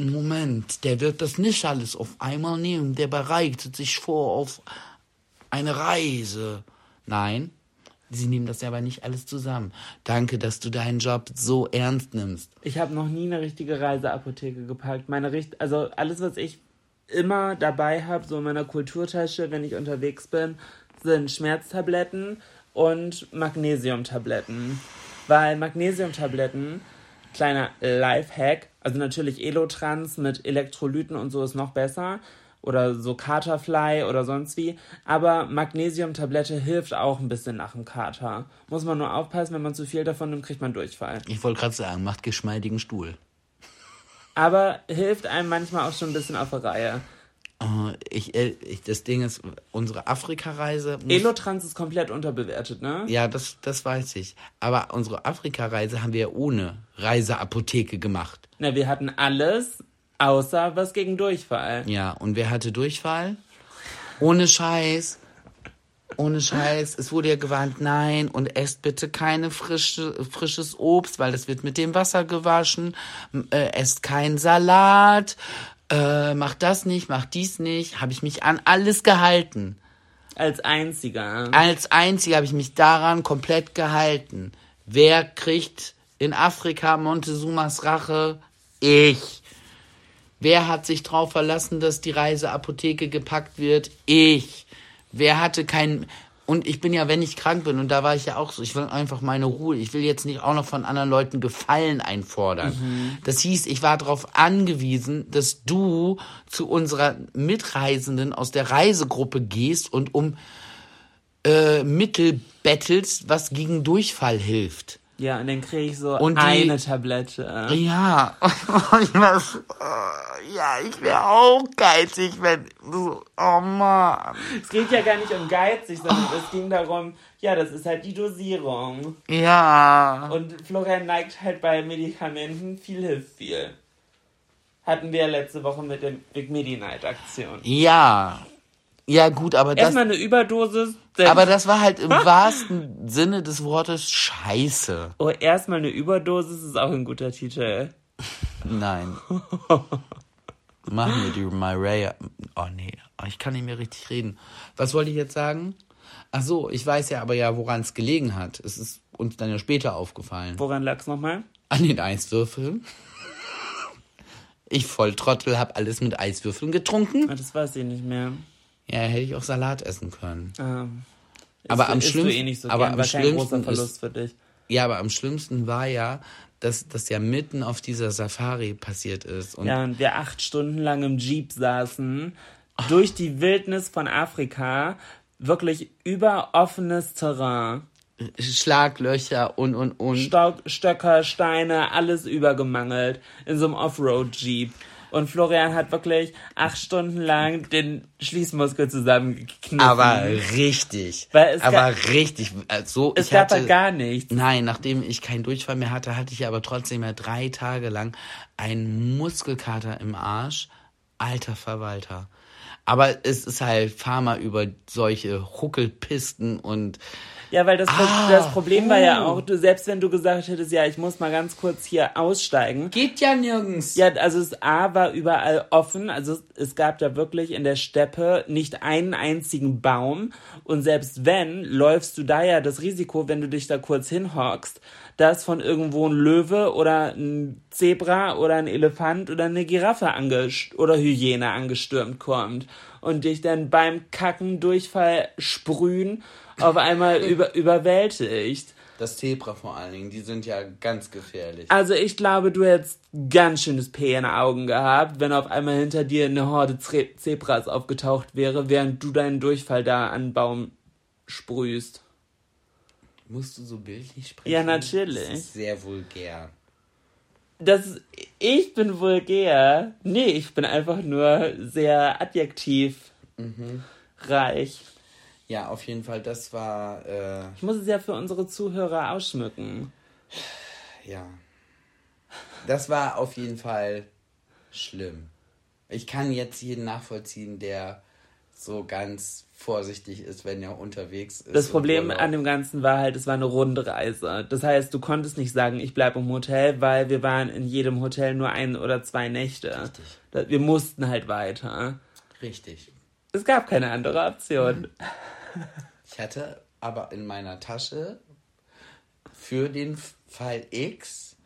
Moment, der wird das nicht alles auf einmal nehmen. Der bereitet sich vor auf eine Reise. Nein, sie nehmen das ja aber nicht alles zusammen. Danke, dass du deinen Job so ernst nimmst. Ich habe noch nie eine richtige Reiseapotheke gepackt. Meine Richt also alles, was ich immer dabei habe, so in meiner Kulturtasche, wenn ich unterwegs bin, sind Schmerztabletten und Magnesiumtabletten. Weil Magnesiumtabletten, kleiner Lifehack, also natürlich Elotrans mit Elektrolyten und so ist noch besser. Oder so Katerfly oder sonst wie. Aber Magnesiumtablette hilft auch ein bisschen nach dem Kater. Muss man nur aufpassen, wenn man zu viel davon nimmt, kriegt man Durchfall. Ich wollte gerade sagen, macht geschmeidigen Stuhl. Aber hilft einem manchmal auch schon ein bisschen auf der Reihe. Oh, ich, äh, ich, das Ding ist, unsere Afrika-Reise. Elotrans ist komplett unterbewertet, ne? Ja, das, das weiß ich. Aber unsere Afrika-Reise haben wir ja ohne Reiseapotheke gemacht. Na, wir hatten alles, außer was gegen Durchfall. Ja, und wer hatte Durchfall? Ohne Scheiß. Ohne Scheiß. Es wurde ja gewarnt, nein, und esst bitte keine frische, frisches Obst, weil das wird mit dem Wasser gewaschen. Äh, esst keinen Salat. Äh, macht das nicht, macht dies nicht. Habe ich mich an alles gehalten. Als einziger. Als einziger habe ich mich daran komplett gehalten. Wer kriegt in Afrika Montezumas Rache? Ich. Wer hat sich drauf verlassen, dass die Reiseapotheke gepackt wird? Ich. Wer hatte kein und ich bin ja, wenn ich krank bin, und da war ich ja auch so, ich will einfach meine Ruhe. Ich will jetzt nicht auch noch von anderen Leuten Gefallen einfordern. Das hieß, ich war darauf angewiesen, dass du zu unserer Mitreisenden aus der Reisegruppe gehst und um äh, Mittel bettelst, was gegen Durchfall hilft. Ja, und dann kriege ich so Und die- eine Tablette. Ja, äh, ja, ich wäre auch geizig, wenn so, oh Mann. Es geht ja gar nicht um geizig, sondern es ging darum, ja, das ist halt die Dosierung. Ja. Und Florian neigt halt bei Medikamenten, viel hilft viel. Hatten wir ja letzte Woche mit der Big Medi Night Aktion. Ja. Ja, gut, aber das, Erstmal eine Überdosis. dann- aber das war halt im wahrsten Sinne des Wortes scheiße. Oh, erstmal eine Überdosis ist auch ein guter Titel. Nein. Machen wir die Mariah. Oh nee, ich kann nicht mehr richtig reden. Was wollte ich jetzt sagen? Ach so, ich weiß ja aber ja, woran es gelegen hat. Es ist uns dann ja später aufgefallen. Woran lag's nochmal? An den Eiswürfeln. Ich Volltrottel hab alles mit Eiswürfeln getrunken. Ah, Das weiß ich nicht mehr. Ja, hätte ich auch Salat essen können. Ähm, Aber isst am schlimmsten, eh so aber gern, am schlimmsten Verlust ist, für dich. ja, aber am schlimmsten war ja, dass das ja mitten auf dieser Safari passiert ist. Und Ja, und wir acht Stunden lang im Jeep saßen, durch die Wildnis von Afrika, wirklich über offenes Terrain. Schlaglöcher und und und. Stock, Stöcker, Steine, alles übergemangelt in so einem Offroad-Jeep. Und Florian hat wirklich acht Stunden lang den Schließmuskel zusammengekniffen. Aber richtig. Aber richtig. Also es gab hatte, da gar nichts. Nein, nachdem ich keinen Durchfall mehr hatte, hatte ich aber trotzdem ja drei Tage lang einen Muskelkater im Arsch. Alter Verwalter. Aber es ist halt, fahr mal über solche Huckelpisten und Ja, weil das, Ah, das Problem war ja oh. auch, du, selbst wenn du gesagt hättest, ja, ich muss mal ganz kurz hier aussteigen. geht ja nirgends. Ja, also das A war überall offen, also es gab da wirklich in der Steppe nicht einen einzigen Baum und selbst wenn, läufst du da ja das Risiko, wenn du dich da kurz hinhockst, dass von irgendwo ein Löwe oder ein Zebra oder ein Elefant oder eine Giraffe angest oder Hyäne angestürmt kommt und dich dann beim Kacken, Durchfall, Sprühen auf einmal über, überwältigt. Das Zebra vor allen Dingen, die sind ja ganz gefährlich. Also ich glaube, du hättest ganz schönes P in Augen gehabt, wenn auf einmal hinter dir eine Horde Ze Zebras aufgetaucht wäre, während du deinen Durchfall da an Baum sprühst. Musst du so bildlich sprechen? Ja, natürlich. Das ist sehr vulgär. Das ist, ich bin vulgär. Nee, ich bin einfach nur sehr adjektiv reich. Ja, auf jeden Fall, das war, äh, Ich muss es ja für unsere Zuhörer ausschmücken. ja. Das war auf jeden Fall schlimm. Ich kann jetzt jeden nachvollziehen, der so ganz vorsichtig ist, wenn er unterwegs ist. Das Problem an dem Ganzen war halt, es war eine Rundreise. Das heißt, du konntest nicht sagen, ich bleibe im Hotel, weil wir waren in jedem Hotel nur ein oder zwei Nächte. Richtig. Wir mussten halt weiter. Richtig. Es gab keine andere Option. Ich hatte aber in meiner Tasche für den Fall X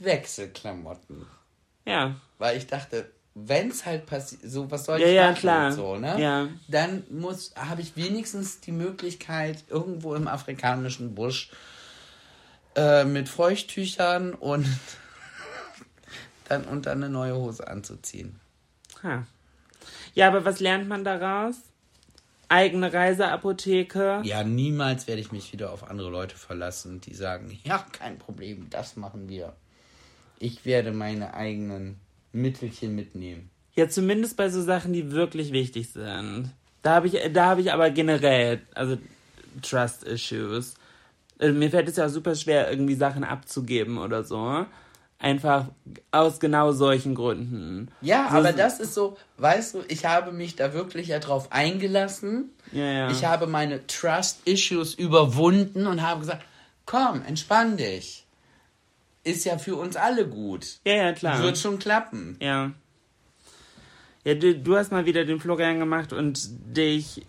Wechselklamotten. Ja. Weil ich dachte, wenn es halt passiert, so was soll Ja, ich ja, machen? klar. So, ne? Ja. Dann muss, habe ich wenigstens die Möglichkeit, irgendwo im afrikanischen Busch äh, mit Feuchttüchern und dann und dann eine neue Hose anzuziehen. Ha. Ja, aber was lernt man daraus? Eigene Reiseapotheke. Ja, niemals werde ich mich wieder auf andere Leute verlassen, die sagen, ja, kein Problem, das machen wir. Ich werde meine eigenen Mittelchen mitnehmen. Ja, zumindest bei so Sachen, die wirklich wichtig sind. Da habe ich, da habe ich aber generell, also Trust Issues. Also mir fällt es ja super schwer, irgendwie Sachen abzugeben oder so. Einfach aus genau solchen Gründen. Ja, So- aber das ist so, weißt du, ich habe mich da wirklich ja drauf eingelassen. Ja, ja. Ich habe meine Trust-Issues überwunden und habe gesagt, komm, entspann dich. Ist ja für uns alle gut. Ja, ja, klar. Wird schon klappen. Ja. Ja, du, du hast mal wieder den Florian gemacht und dich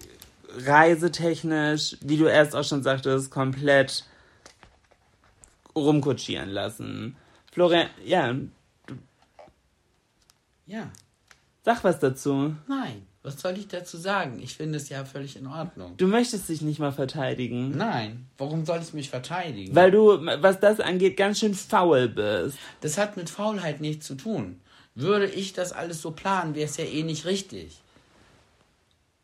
reisetechnisch, wie du erst auch schon sagtest, komplett rumkutschieren lassen. Florian, ja, Ja. sag was dazu. Nein. Was soll ich dazu sagen? Ich finde es ja völlig in Ordnung. Du möchtest dich nicht mal verteidigen. Nein. Warum soll ich mich verteidigen? Weil du, was das angeht, ganz schön faul bist. das hat mit Faulheit nichts zu tun. Würde ich das alles so planen, wäre es ja eh nicht richtig.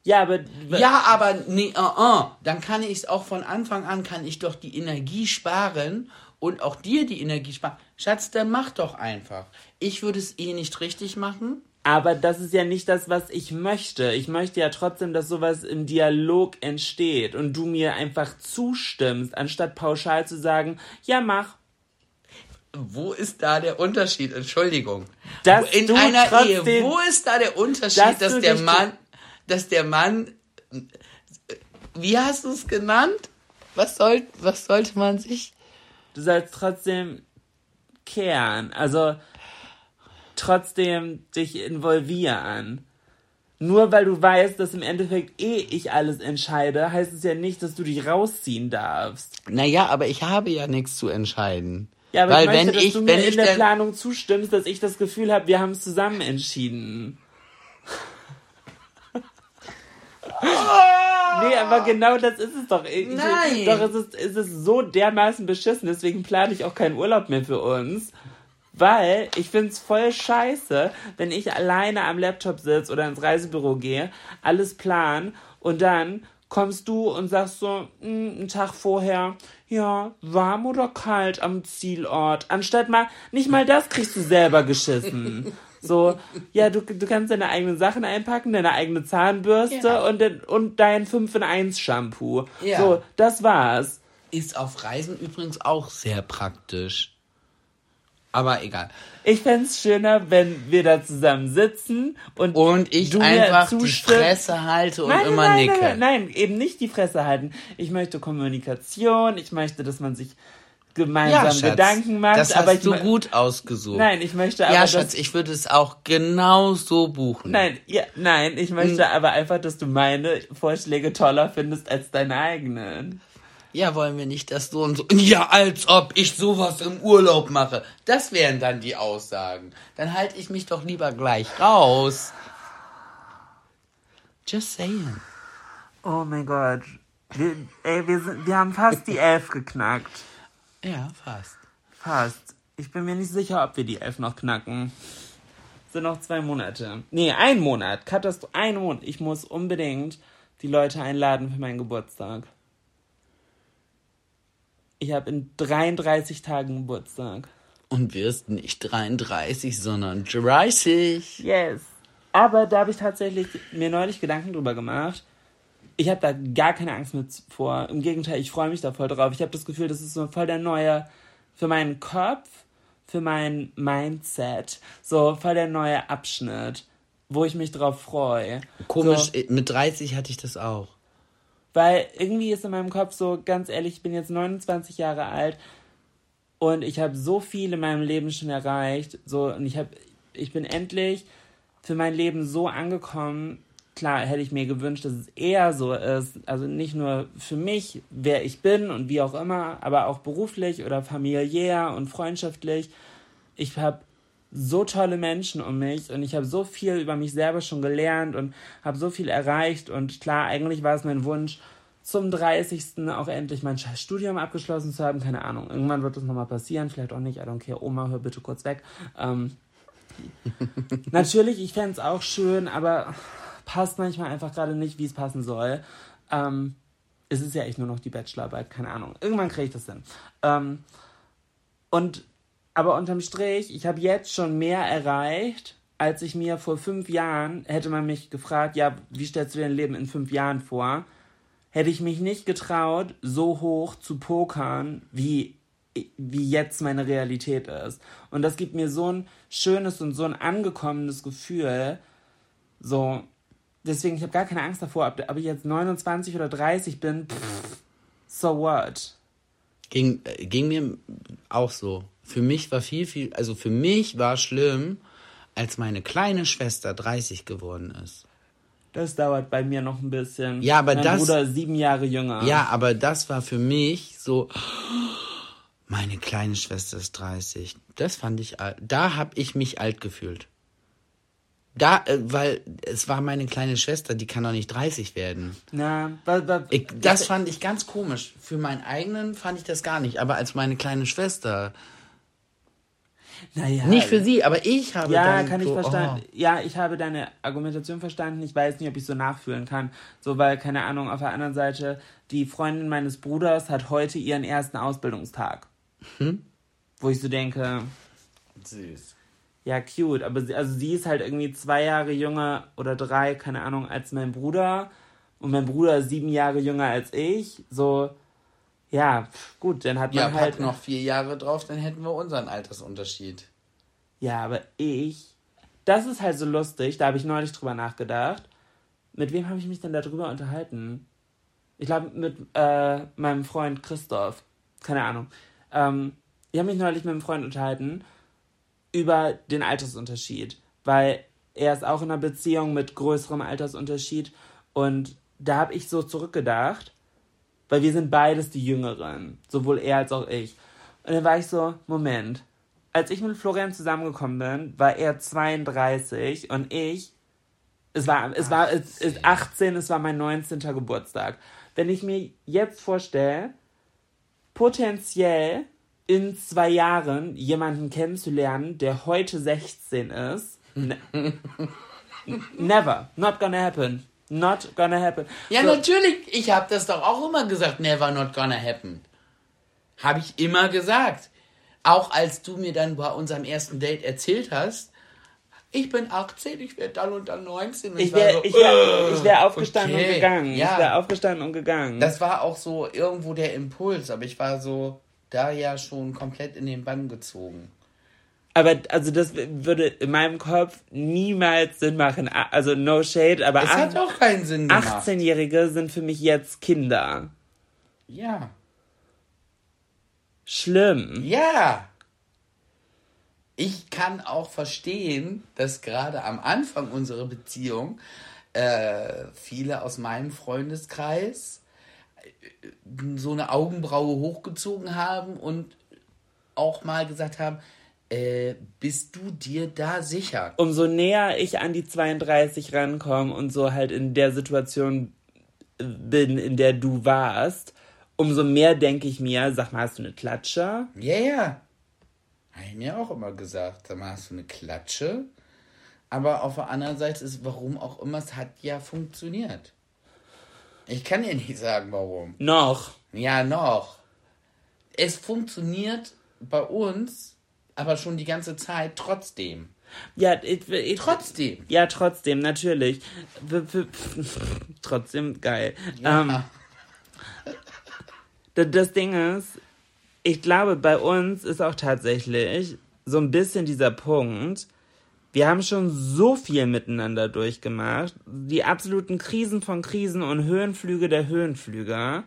Ja, aber. Ja, aber nee, uh, uh, dann kann ich es auch von Anfang an, kann ich doch die Energie sparen und auch dir die Energie sparen. Schatz, dann mach doch einfach. Ich würde es eh nicht richtig machen. Aber das ist ja nicht das, was ich möchte. Ich möchte ja trotzdem, dass sowas im Dialog entsteht und du mir einfach zustimmst, anstatt pauschal zu sagen, ja, mach. Wo ist da der Unterschied? Entschuldigung. Dass In einer trotzdem- Ehe, wo ist da der Unterschied, Dass dass, der Mann, dass der Mann, wie hast du es genannt? Was soll, was sollte man sich? Du sollst trotzdem kehren. Also trotzdem dich involvieren. Nur weil du weißt, dass im Endeffekt eh ich alles entscheide, heißt es ja nicht, dass du dich rausziehen darfst. Naja, aber ich habe ja nichts zu entscheiden. Ja, aber Weil ich möchte, wenn dass ich, du mir in der Planung zustimmst, dass ich das Gefühl habe, wir haben es zusammen entschieden. Nee, aber genau das ist es doch. Ich, Nein. Doch, es ist, es ist so dermaßen beschissen, deswegen plane ich auch keinen Urlaub mehr für uns. Weil ich find's voll scheiße, wenn ich alleine am Laptop sitze oder ins Reisebüro gehe, alles plan und dann kommst du und sagst so, "Hm, einen Tag vorher, ja, warm oder kalt am Zielort. Anstatt mal, nicht mal das kriegst du selber geschissen. So, ja, du, du kannst deine eigenen Sachen einpacken, deine eigene Zahnbürste Ja. und, den- und dein 5 in 1 Shampoo. Ja. So, das war's. ist auf Reisen übrigens auch sehr praktisch. Aber egal. Ich fänd's schöner, wenn wir da zusammen sitzen und, Und ich du mir einfach die. Fresse halte und Nein, immer nein, nicke. Nein, nein, nein, eben nicht die Fresse halten. Ich möchte Kommunikation, ich möchte, dass man sich gemeinsam ja, Schatz, Gedanken macht. das aber hast ich du gut ausgesucht. Nein, ich möchte aber, ja, dass, Schatz, ich würde es auch genau so buchen. Nein, ja, nein, ich möchte Hm. aber einfach, dass du meine Vorschläge toller findest als deine eigenen. Ja, wollen wir nicht das so und so. Ja, als ob ich sowas im Urlaub mache. Das wären dann die Aussagen. Dann halte ich mich doch lieber gleich raus. Just saying. Oh mein Gott. Wir, ey, wir, sind, wir haben fast die Elf geknackt. Ja, fast. Fast. Ich bin mir nicht sicher, ob wir die Elf noch knacken. Sind noch zwei Monate. Nee, ein Monat. Katastrophe. Ein Monat. Ich muss unbedingt die Leute einladen für meinen Geburtstag. Ich habe in 33 Tagen Geburtstag. Und wirst nicht 33, sondern 30. Yes. Aber da habe ich tatsächlich mir neulich Gedanken drüber gemacht. Ich habe da gar keine Angst mit vor. Im Gegenteil, ich freue mich da voll drauf. Ich habe das Gefühl, das ist so voll der neue, für meinen Kopf, für mein Mindset, so voll der neue Abschnitt, wo ich mich drauf freue. Komisch, So, mit 30 hatte ich das auch. Weil irgendwie ist in meinem Kopf so, ganz ehrlich, ich bin jetzt 29 Jahre alt und ich habe so viel in meinem Leben schon erreicht. So, und ich habe, ich bin endlich für mein Leben so angekommen. Klar, hätte ich mir gewünscht, dass es eher so ist. Also nicht nur für mich, wer ich bin und wie auch immer, aber auch beruflich oder familiär und freundschaftlich. Ich habe so tolle Menschen um mich und ich habe so viel über mich selber schon gelernt und habe so viel erreicht und klar, eigentlich war es mein Wunsch, zum 30. auch endlich mein Studium abgeschlossen zu haben. Keine Ahnung, irgendwann wird das nochmal passieren, vielleicht auch nicht, I don't care, Oma, hör bitte kurz weg. Ähm, natürlich, ich fände es auch schön, aber passt manchmal einfach gerade nicht, wie es passen soll. Ähm, es ist ja echt nur noch die Bachelorarbeit, keine Ahnung. Irgendwann kriege ich das hin. Ähm, und aber unterm Strich, ich habe jetzt schon mehr erreicht, als ich mir vor fünf Jahren hätte man mich gefragt, ja, wie stellst du dein Leben in fünf Jahren vor? Hätte ich mich nicht getraut, so hoch zu pokern, wie, wie jetzt meine Realität ist. Und das gibt mir so ein schönes und so ein angekommenes Gefühl. So, deswegen, ich habe gar keine Angst davor, ob, ob ich jetzt 29 oder 30 bin. Pff, so what? Ging, ging mir auch so. Für mich war viel, viel, also für mich war schlimm, als meine kleine Schwester 30 geworden ist. Das dauert bei mir noch ein bisschen. Ja, aber mein das. Bruder ist sieben Jahre jünger. Ja, aber das war für mich so. Meine kleine Schwester ist 30. Das fand ich alt. Da habe ich mich alt gefühlt. Da, äh, weil es war meine kleine Schwester, die kann doch nicht 30 werden. Na, wa, wa, Ich, das fand ich ganz komisch. Für meinen eigenen fand ich das gar nicht. Aber als meine kleine Schwester. naja, Nicht für sie, aber ich habe Ja, dann kann ich so, verstanden. oh. Ja, ich habe deine Argumentation verstanden. Ich weiß nicht, ob ich so nachfühlen kann. So, weil, keine Ahnung, auf der anderen Seite, die Freundin meines Bruders hat heute ihren ersten Ausbildungstag. Hm? Wo ich so denke, Süß. Ja, cute. Aber sie, also sie ist halt irgendwie zwei Jahre jünger oder drei, keine Ahnung, als mein Bruder. Und mein Bruder ist sieben Jahre jünger als ich. So, ja, gut, dann hat man Ja, halt noch vier Jahre drauf, dann hätten wir unseren Altersunterschied. Ja, aber ich. Das ist halt so lustig, da habe ich neulich drüber nachgedacht. Mit wem habe ich mich denn darüber unterhalten? Ich glaube, mit äh, meinem Freund Christoph. Keine Ahnung. Ähm, ich habe mich neulich mit einem Freund unterhalten über den Altersunterschied. Weil er ist auch in einer Beziehung mit größerem Altersunterschied. Und da habe ich so zurückgedacht, weil wir sind beides die Jüngeren. Sowohl er als auch ich. Und dann war ich so, Moment, als ich mit Florian zusammengekommen bin, war er 32 und ich, es war, es war, es ist 18, es war mein 19. Geburtstag. Wenn ich mir jetzt vorstelle, potenziell in zwei Jahren jemanden kennenzulernen, der heute 16 ist, ne never, not gonna happen. Not gonna happen. Ja, So, natürlich. Ich habe das doch auch immer gesagt. Never not gonna happen. Habe ich immer gesagt. Auch als du mir dann bei unserem ersten Date erzählt hast, ich bin 18, ich werde dann und dann 19. Und Ich wäre so, ich wär, ich wär aufgestanden okay. und gegangen. Ja. Ich wäre aufgestanden und gegangen. Das war auch so irgendwo der Impuls, aber ich war so da ja schon komplett in den Bann gezogen. Aber also das würde in meinem Kopf niemals Sinn machen. Also no shade, aber Es hat auch keinen Sinn gemacht. 18-Jährige sind für mich jetzt Kinder. Ja. Schlimm. Ja. Ich kann auch verstehen, dass gerade am Anfang unserer Beziehung äh, viele aus meinem Freundeskreis so eine Augenbraue hochgezogen haben und auch mal gesagt haben, äh, bist du dir da sicher? Umso näher ich an die 32 rankomme und so halt in der Situation bin, in der du warst, umso mehr denke ich mir, sag mal, hast du eine Klatsche? Ja, ja. Habe ich mir auch immer gesagt. Sag mal, hast du eine Klatsche? Aber auf der anderen Seite ist, warum auch immer, es hat ja funktioniert. Ich kann dir nicht sagen, warum. Noch. Ja, noch. Es funktioniert bei uns, aber schon die ganze Zeit trotzdem. Ja, ich, ich, Trotzdem. Ja, trotzdem, natürlich. Trotzdem geil. Ähm, d- das Ding ist, ich glaube, bei uns ist auch tatsächlich so ein bisschen dieser Punkt, wir haben schon so viel miteinander durchgemacht, die absoluten Krisen von Krisen und Höhenflüge der Höhenflüge.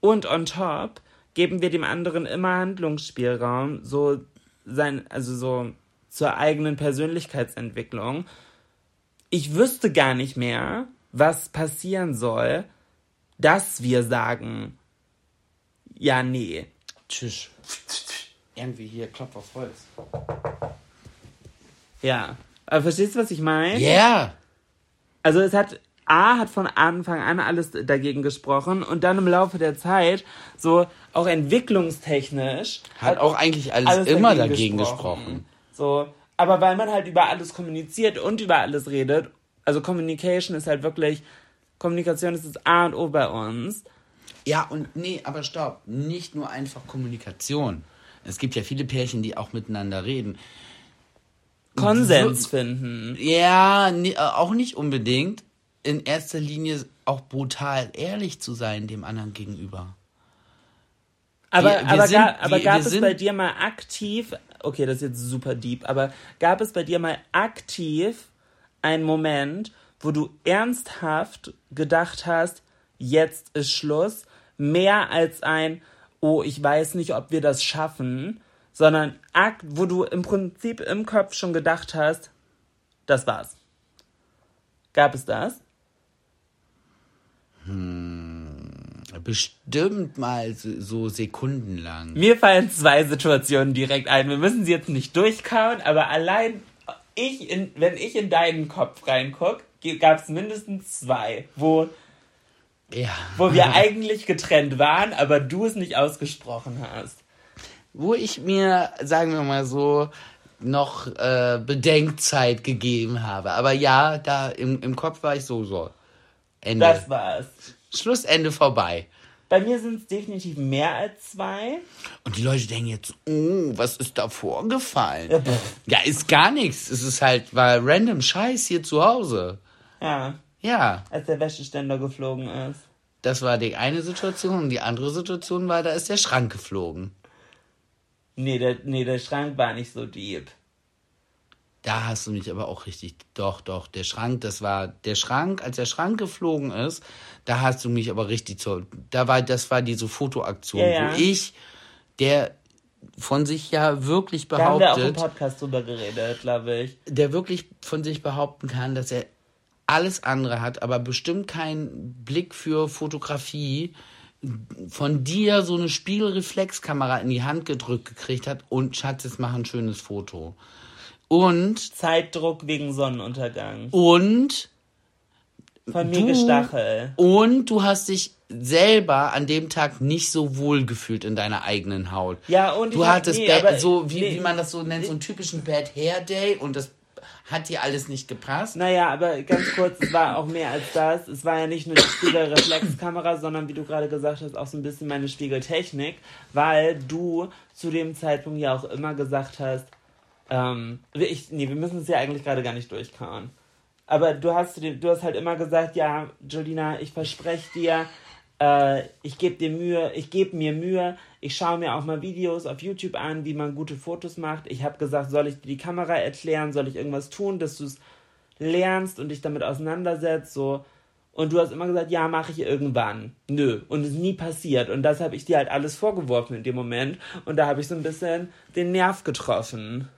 Und on top geben wir dem anderen immer Handlungsspielraum, so sein, also so zur eigenen Persönlichkeitsentwicklung. Ich wüsste gar nicht mehr, was passieren soll, dass wir sagen, ja, nee. Tschüss. Irgendwie hier Klopf auf Holz. Ja. Aber verstehst du, was ich meine? Ja. Yeah. Also es hat A hat von Anfang an alles dagegen gesprochen und dann im Laufe der Zeit, so auch entwicklungstechnisch, hat, auch eigentlich alles, alles immer dagegen, dagegen gesprochen. gesprochen. So, aber weil man halt über alles kommuniziert und über alles redet, also Communication ist halt wirklich, Kommunikation ist das A und O bei uns. Ja, und nee, aber stopp, nicht nur einfach Kommunikation. Es gibt ja viele Pärchen, die auch miteinander reden. Konsens finden. Ja, nee, auch nicht unbedingt in erster Linie auch brutal ehrlich zu sein dem anderen gegenüber. Aber, wir, wir aber, sind, ga, aber wir, gab es bei dir mal aktiv, okay, das ist jetzt super deep, aber gab es bei dir mal aktiv einen Moment, wo du ernsthaft gedacht hast, jetzt ist Schluss, mehr als ein, oh, ich weiß nicht, ob wir das schaffen, sondern Akt, wo du im Prinzip im Kopf schon gedacht hast, das war's. Gab es das? Hm, bestimmt mal so, sekundenlang. Mir fallen zwei Situationen direkt ein. Wir müssen sie jetzt nicht durchkauen, aber allein ich in, wenn ich in deinen Kopf reingucke, gab es mindestens zwei, wo, ja. wo wir eigentlich getrennt waren, aber du es nicht ausgesprochen hast. Wo ich mir, sagen wir mal so, noch äh, Bedenkzeit gegeben habe. Aber ja, da im, im Kopf war ich so, so. Ende. Das war's. Schlussende vorbei. Bei mir sind es definitiv mehr als zwei. Und die Leute denken jetzt, oh, was ist da vorgefallen? Ja, ja, ist gar nichts. Es ist halt, war random Scheiß hier zu Hause. Ja. Ja. Als der Wäscheständer geflogen ist. Das war die eine Situation und die andere Situation war, da ist der Schrank geflogen. Nee, der, nee, der Schrank war nicht so deep. Da hast du mich aber auch richtig. Doch, doch, der Schrank, das war der Schrank, als der Schrank geflogen ist, da hast du mich aber richtig so. Da war, das war diese Fotoaktion, ja, ja. wo ich, der von sich ja wirklich behauptet. Da haben wir auch im Podcast drüber geredet, glaube ich. Der wirklich von sich behaupten kann, dass er alles andere hat, aber bestimmt keinen Blick für Fotografie von dir so eine Spiegelreflexkamera in die Hand gedrückt gekriegt hat und Schatz, jetzt mach ein schönes Foto. Und Zeitdruck wegen Sonnenuntergang. Und von mir du, Gestachel. Und du hast dich selber an dem Tag nicht so wohl gefühlt in deiner eigenen Haut. Ja, und du hattest nee, Bad, so wie, nee, wie man das so nennt, so einen typischen Bad Hair Day und das hat dir alles nicht gepasst. Naja, aber ganz kurz, es war auch mehr als das. Es war ja nicht nur die Spiegelreflexkamera, sondern wie du gerade gesagt hast, auch so ein bisschen meine Spiegeltechnik, weil du zu dem Zeitpunkt ja auch immer gesagt hast, ähm, ich, nee, wir müssen es ja eigentlich gerade gar nicht durchkauen. Aber du hast, du hast halt immer gesagt, ja, Jolina, ich verspreche dir, äh, ich gebe dir Mühe, ich gebe mir Mühe, ich schaue mir auch mal Videos auf YouTube an, wie man gute Fotos macht. Ich habe gesagt, soll ich dir die Kamera erklären, soll ich irgendwas tun, dass du es lernst und dich damit auseinandersetzt, so. Und du hast immer gesagt, ja, mache ich irgendwann. Nö. Und es ist nie passiert. Und das habe ich dir halt alles vorgeworfen in dem Moment. Und da habe ich so ein bisschen den Nerv getroffen.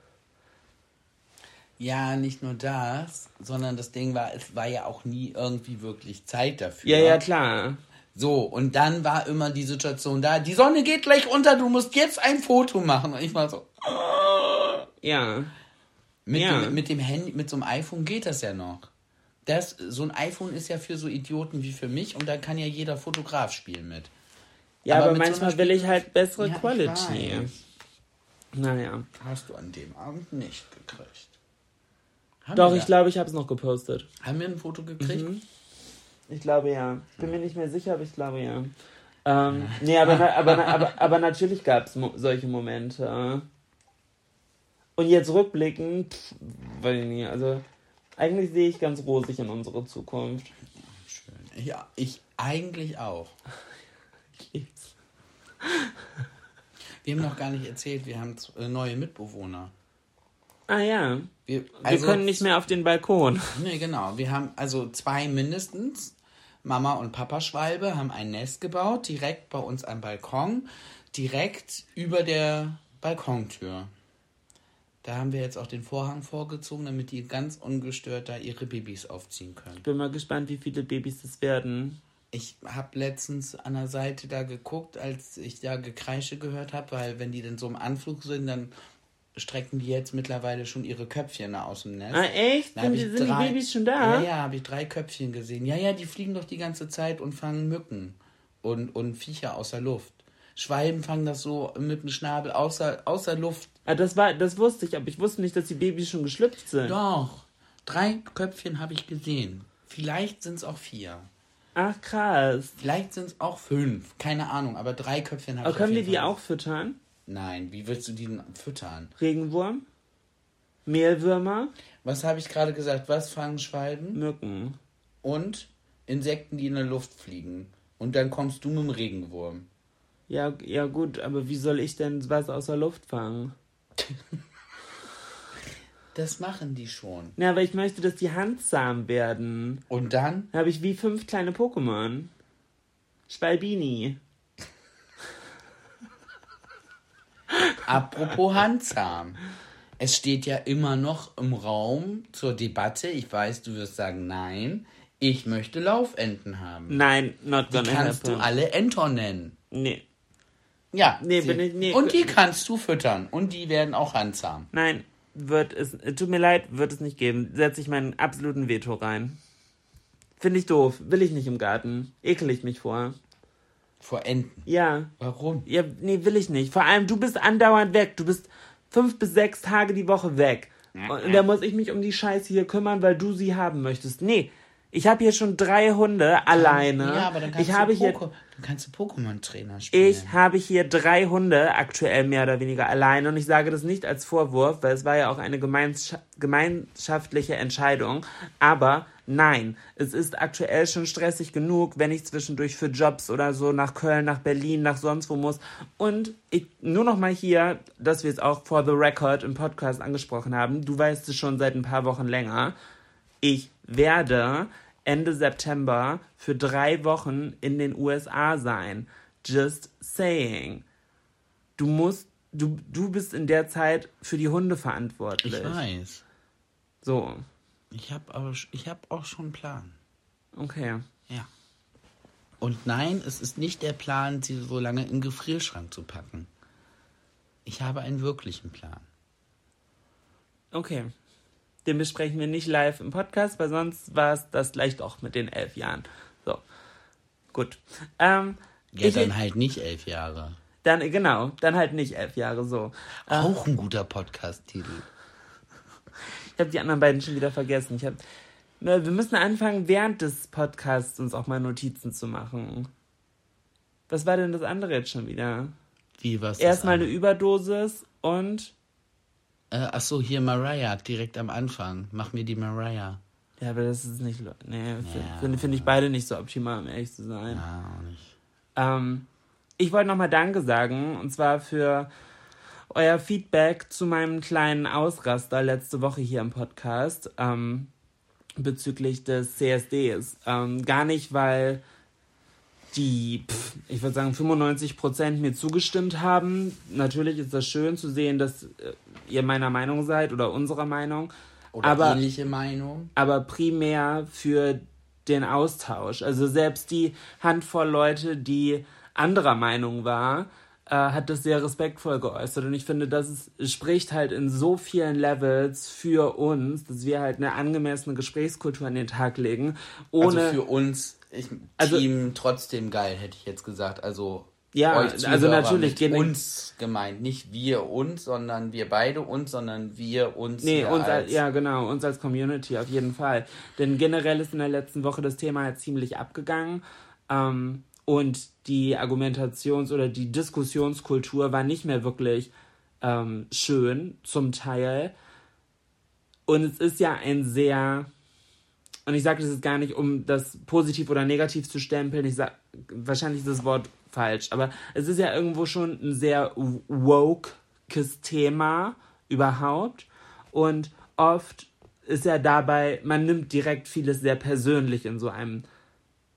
Ja, nicht nur das, sondern das Ding war, es war ja auch nie irgendwie wirklich Zeit dafür. Ja, ja, klar. So, und dann war immer die Situation da, die Sonne geht gleich unter, du musst jetzt ein Foto machen. Und ich war so. Ja. Mit, ja. Dem, mit dem Handy, mit so einem iPhone geht das ja noch. Das, so ein iPhone ist ja für so Idioten wie für mich und da kann ja jeder Fotograf spielen mit. Ja, aber, aber manchmal so will ich halt bessere ja, Quality. Naja. Hast du an dem Abend nicht gekriegt. Haben Doch, ich glaube, ich habe es noch gepostet. Haben wir ein Foto gekriegt? Mhm. Ich glaube ja. Bin mir nicht mehr sicher, aber ich glaube ja. Ähm, nee, aber, aber, aber, aber natürlich gab es mo solche Momente. Und jetzt rückblickend, pff, weiß ich nicht, also eigentlich sehe ich ganz rosig in unsere Zukunft. Schön. Ja, ich eigentlich auch. Wir haben noch gar nicht erzählt, wir haben äh, neue Mitbewohner. Ah ja. Wir, also, wir können nicht mehr auf den Balkon. Nee, genau. Wir haben also zwei mindestens. Mama und Papa Schwalbe haben ein Nest gebaut, direkt bei uns am Balkon, direkt über der Balkontür. Da haben wir jetzt auch den Vorhang vorgezogen, damit die ganz ungestört da ihre Babys aufziehen können. Ich bin mal gespannt, wie viele Babys es werden. Ich habe letztens an der Seite da geguckt, als ich da Gekreische gehört habe, weil wenn die dann so im Anflug sind, dann strecken die jetzt mittlerweile schon ihre Köpfchen aus dem Nest. Ah, echt? Da Sind, die, ich sind die drei- Babys schon da? Ja, ja, habe ich drei Köpfchen gesehen. Ja, ja, die fliegen doch die ganze Zeit und fangen Mücken und, und Viecher aus der Luft. Schwalben fangen das so mit dem Schnabel außer, außer Luft. Ah, das, war, das wusste ich, aber ich wusste nicht, dass die Babys schon geschlüpft sind. Doch, drei Köpfchen habe ich gesehen. Vielleicht sind es auch vier. Ach, krass. Vielleicht sind es auch fünf. Keine Ahnung, aber drei Köpfchen habe Aber ich können auf wir jeden die auch füttern? Nein, wie willst du die denn füttern? Regenwurm? Mehlwürmer? Was habe ich gerade gesagt? Was fangen Schwalben? Mücken. Und Insekten, die in der Luft fliegen. Und dann kommst du mit dem Regenwurm. Ja, ja gut, aber wie soll ich denn was aus der Luft fangen? Das machen die schon. Na, aber ich möchte, dass die handzahm werden. Und dann? Da habe ich wie fünf kleine Pokémon. Schwalbini. Apropos handsam. Es steht ja immer noch im Raum zur Debatte. Ich weiß, du wirst sagen, nein. Ich möchte Laufenten haben. Nein, not Die gonna kannst happen. du alle Enton nennen. Nee. Ja. Nee, bin ich- nee. Und die kannst du füttern. Und die werden auch handsam. Nein, wird es. äh, Tut mir leid, wird es nicht geben. Setze ich meinen absoluten Veto rein. Finde ich doof. Will ich nicht im Garten. Ekel ich mich vor. Vor Enten. Ja. Warum? Ja, nee, will ich nicht. Vor allem, du bist andauernd weg. Du bist fünf bis sechs Tage die Woche weg. Und da muss ich mich um die Scheiße hier kümmern, weil du sie haben möchtest. Nee, ich habe hier schon drei Hunde alleine. Ja, aber dann kannst, ich habe du, hier, dann kannst du Pokémon-Trainer spielen. ich habe hier drei Hunde aktuell mehr oder weniger alleine und ich sage das nicht als Vorwurf, weil es war ja auch eine gemeins gemeinschaftliche Entscheidung. Aber nein, es ist aktuell schon stressig genug, wenn ich zwischendurch für Jobs oder so nach Köln, nach Berlin, nach sonst wo muss. Und ich, nur noch mal hier, dass wir es auch for the record im Podcast angesprochen haben. Du weißt es schon seit ein paar Wochen länger. Ich werde Ende September für drei Wochen in den USA sein. Just saying. Du musst, du, du bist in der Zeit für die Hunde verantwortlich. Ich weiß. So, Ich habe aber ich hab auch schon einen Plan. okay. Ja. Und nein, es ist nicht der Plan, sie so lange in den Gefrierschrank zu packen. Ich habe einen wirklichen Plan. Okay. Den besprechen wir nicht live im Podcast, weil sonst war es das gleich doch mit den elf Jahren. So. Gut. Ähm, Ja, ich, dann halt nicht elf Jahre. dann, genau, dann halt nicht elf Jahre so. Auch ein guter Podcast-Titel. Ich habe die anderen beiden schon wieder vergessen. Ich hab, Na, wir müssen anfangen, während des Podcasts uns auch mal Notizen zu machen. Was war denn das andere jetzt schon wieder? Wie was? Erstmal eine Überdosis und. Äh, ach so, hier Mariah, direkt am Anfang. Mach mir die Mariah. Ja, aber das ist nicht. Nee, Ja. finde find ich beide nicht so optimal, um ehrlich zu sein. Ah, auch nicht. Ähm, ich wollte nochmal Danke sagen, und zwar für euer Feedback zu meinem kleinen Ausraster letzte Woche hier im Podcast ähm, bezüglich des CSDs. Ähm, gar nicht, weil die, pff, ich würde sagen, 95% mir zugestimmt haben. Natürlich ist das schön zu sehen, dass äh, ihr meiner Meinung seid oder unserer Meinung. Oder aber ähnliche Meinung. aber primär für den Austausch. Also selbst die Handvoll Leute, die anderer Meinung war, äh, hat das sehr respektvoll geäußert. Und ich finde, das ist, spricht halt in so vielen Levels für uns, dass wir halt eine angemessene Gesprächskultur an den Tag legen, ohne also für uns, ich, Also- Team trotzdem geil, hätte ich jetzt gesagt. Also Ja, also natürlich mit uns gemeint. Nicht wir uns, sondern wir beide uns, sondern wir uns. Nee, uns als, als ja genau, uns als Community auf jeden Fall. Denn generell ist in der letzten Woche das Thema halt ziemlich abgegangen. Ähm, und die Argumentations- oder die Diskussionskultur war nicht mehr wirklich ähm, schön, zum Teil. Und es ist ja ein sehr, und ich sage das jetzt gar nicht, um das positiv oder negativ zu stempeln, ich sag, wahrscheinlich ist das Wort falsch, aber es ist ja irgendwo schon ein sehr wokes Thema überhaupt. Und oft ist ja dabei, man nimmt direkt vieles sehr persönlich in so einem,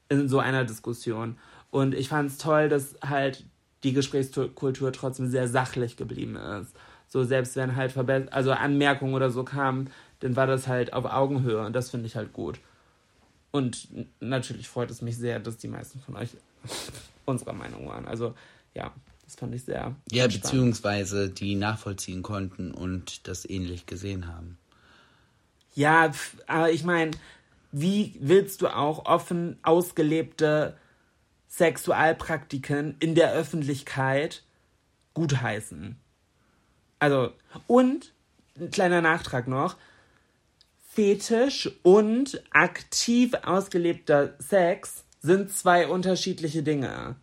in so einer Diskussion. Und ich fand es toll, dass halt die Gesprächskultur trotzdem sehr sachlich geblieben ist. So selbst wenn halt Verbe also Anmerkungen oder so kamen, dann war das halt auf Augenhöhe und das finde ich halt gut. Und natürlich freut es mich sehr, dass die meisten von euch unserer Meinung waren. Also ja, Das fand ich sehr. Ja, spannend. beziehungsweise die nachvollziehen konnten und das ähnlich gesehen haben. Ja, aber ich meine, wie willst du auch offen ausgelebte Sexualpraktiken in der Öffentlichkeit gutheißen? Also, und, ein kleiner Nachtrag noch, Fetisch und aktiv ausgelebter Sex sind zwei unterschiedliche Dinge.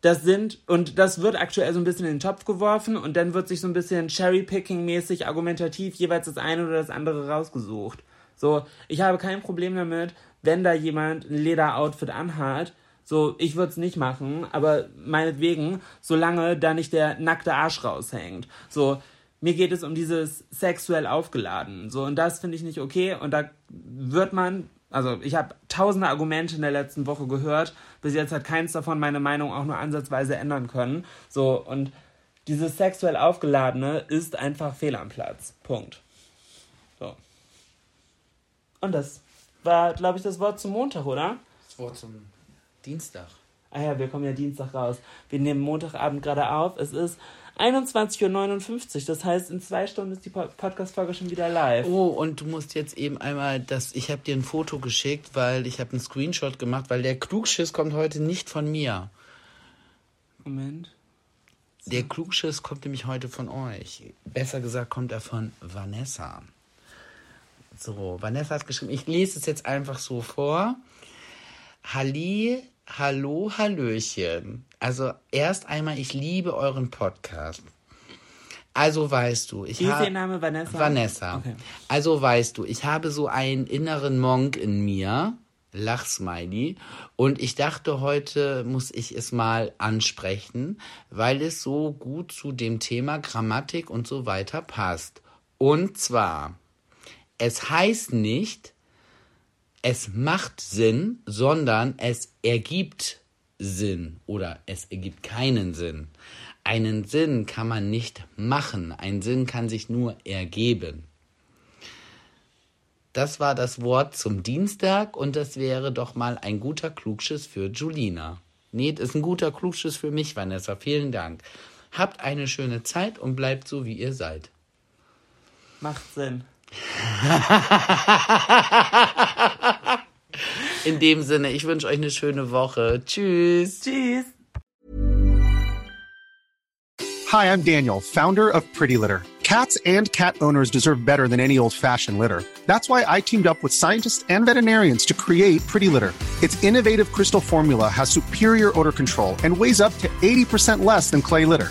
Das sind, und das wird aktuell so ein bisschen in den Topf geworfen und dann wird sich so ein bisschen Cherry-Picking-mäßig argumentativ jeweils das eine oder das andere rausgesucht. So, ich habe kein Problem damit, wenn da jemand ein Lederoutfit anhat. So, ich würde es nicht machen, aber meinetwegen, solange da nicht der nackte Arsch raushängt. So, mir geht es um dieses sexuell aufgeladen. So, und das finde ich nicht okay. Und da wird man, also ich habe tausende Argumente in der letzten Woche gehört. Bis jetzt hat keins davon meine Meinung auch nur ansatzweise ändern können. So, und dieses sexuell aufgeladene ist einfach fehl am Platz. Punkt. So. Und das war, glaube ich, das Wort zum Montag, oder? Das Wort zum Dienstag. Ah ja, wir kommen ja Dienstag raus. Wir nehmen Montagabend gerade auf. Es ist 21.59 Uhr. Das heißt, in zwei Stunden ist die Po- Podcast-Folge schon wieder live. Oh, und du musst jetzt eben einmal das. Ich habe dir ein Foto geschickt, weil ich habe einen Screenshot gemacht, weil der Klugschiss kommt heute nicht von mir. Moment. Der Klugschiss kommt nämlich heute von euch. Besser gesagt kommt er von Vanessa. So, Vanessa hat geschrieben, ich lese es jetzt einfach so vor. Halli, hallo, hallöchen. Also erst einmal, ich liebe euren Podcast. Also weißt du, ich habe Name, Vanessa? Vanessa. Okay. Also weißt du, ich habe so einen inneren Monk in mir, Lachsmiley, und ich dachte, heute muss ich es mal ansprechen, weil es so gut zu dem Thema Grammatik und so weiter passt. Und zwar, es heißt nicht, es macht Sinn, sondern es ergibt Sinn oder es ergibt keinen Sinn. Einen Sinn kann man nicht machen, ein Sinn kann sich nur ergeben. Das war das Wort zum Dienstag und das wäre doch mal ein guter Klugschiss für Julina. Nee, das ist ein guter Klugschiss für mich, Vanessa. Vielen Dank. Habt eine schöne Zeit und bleibt so, wie ihr seid. Macht Sinn. In dem Sinne, ich wünsche euch eine schöne Woche. Tschüss. Tschüss. Hi, I'm Daniel, founder of Pretty Litter. Cats and cat owners deserve better than any old fashioned litter. That's why I teamed up with scientists and veterinarians to create Pretty Litter. Its innovative crystal formula has superior odor control and weighs up to 80% less than clay litter.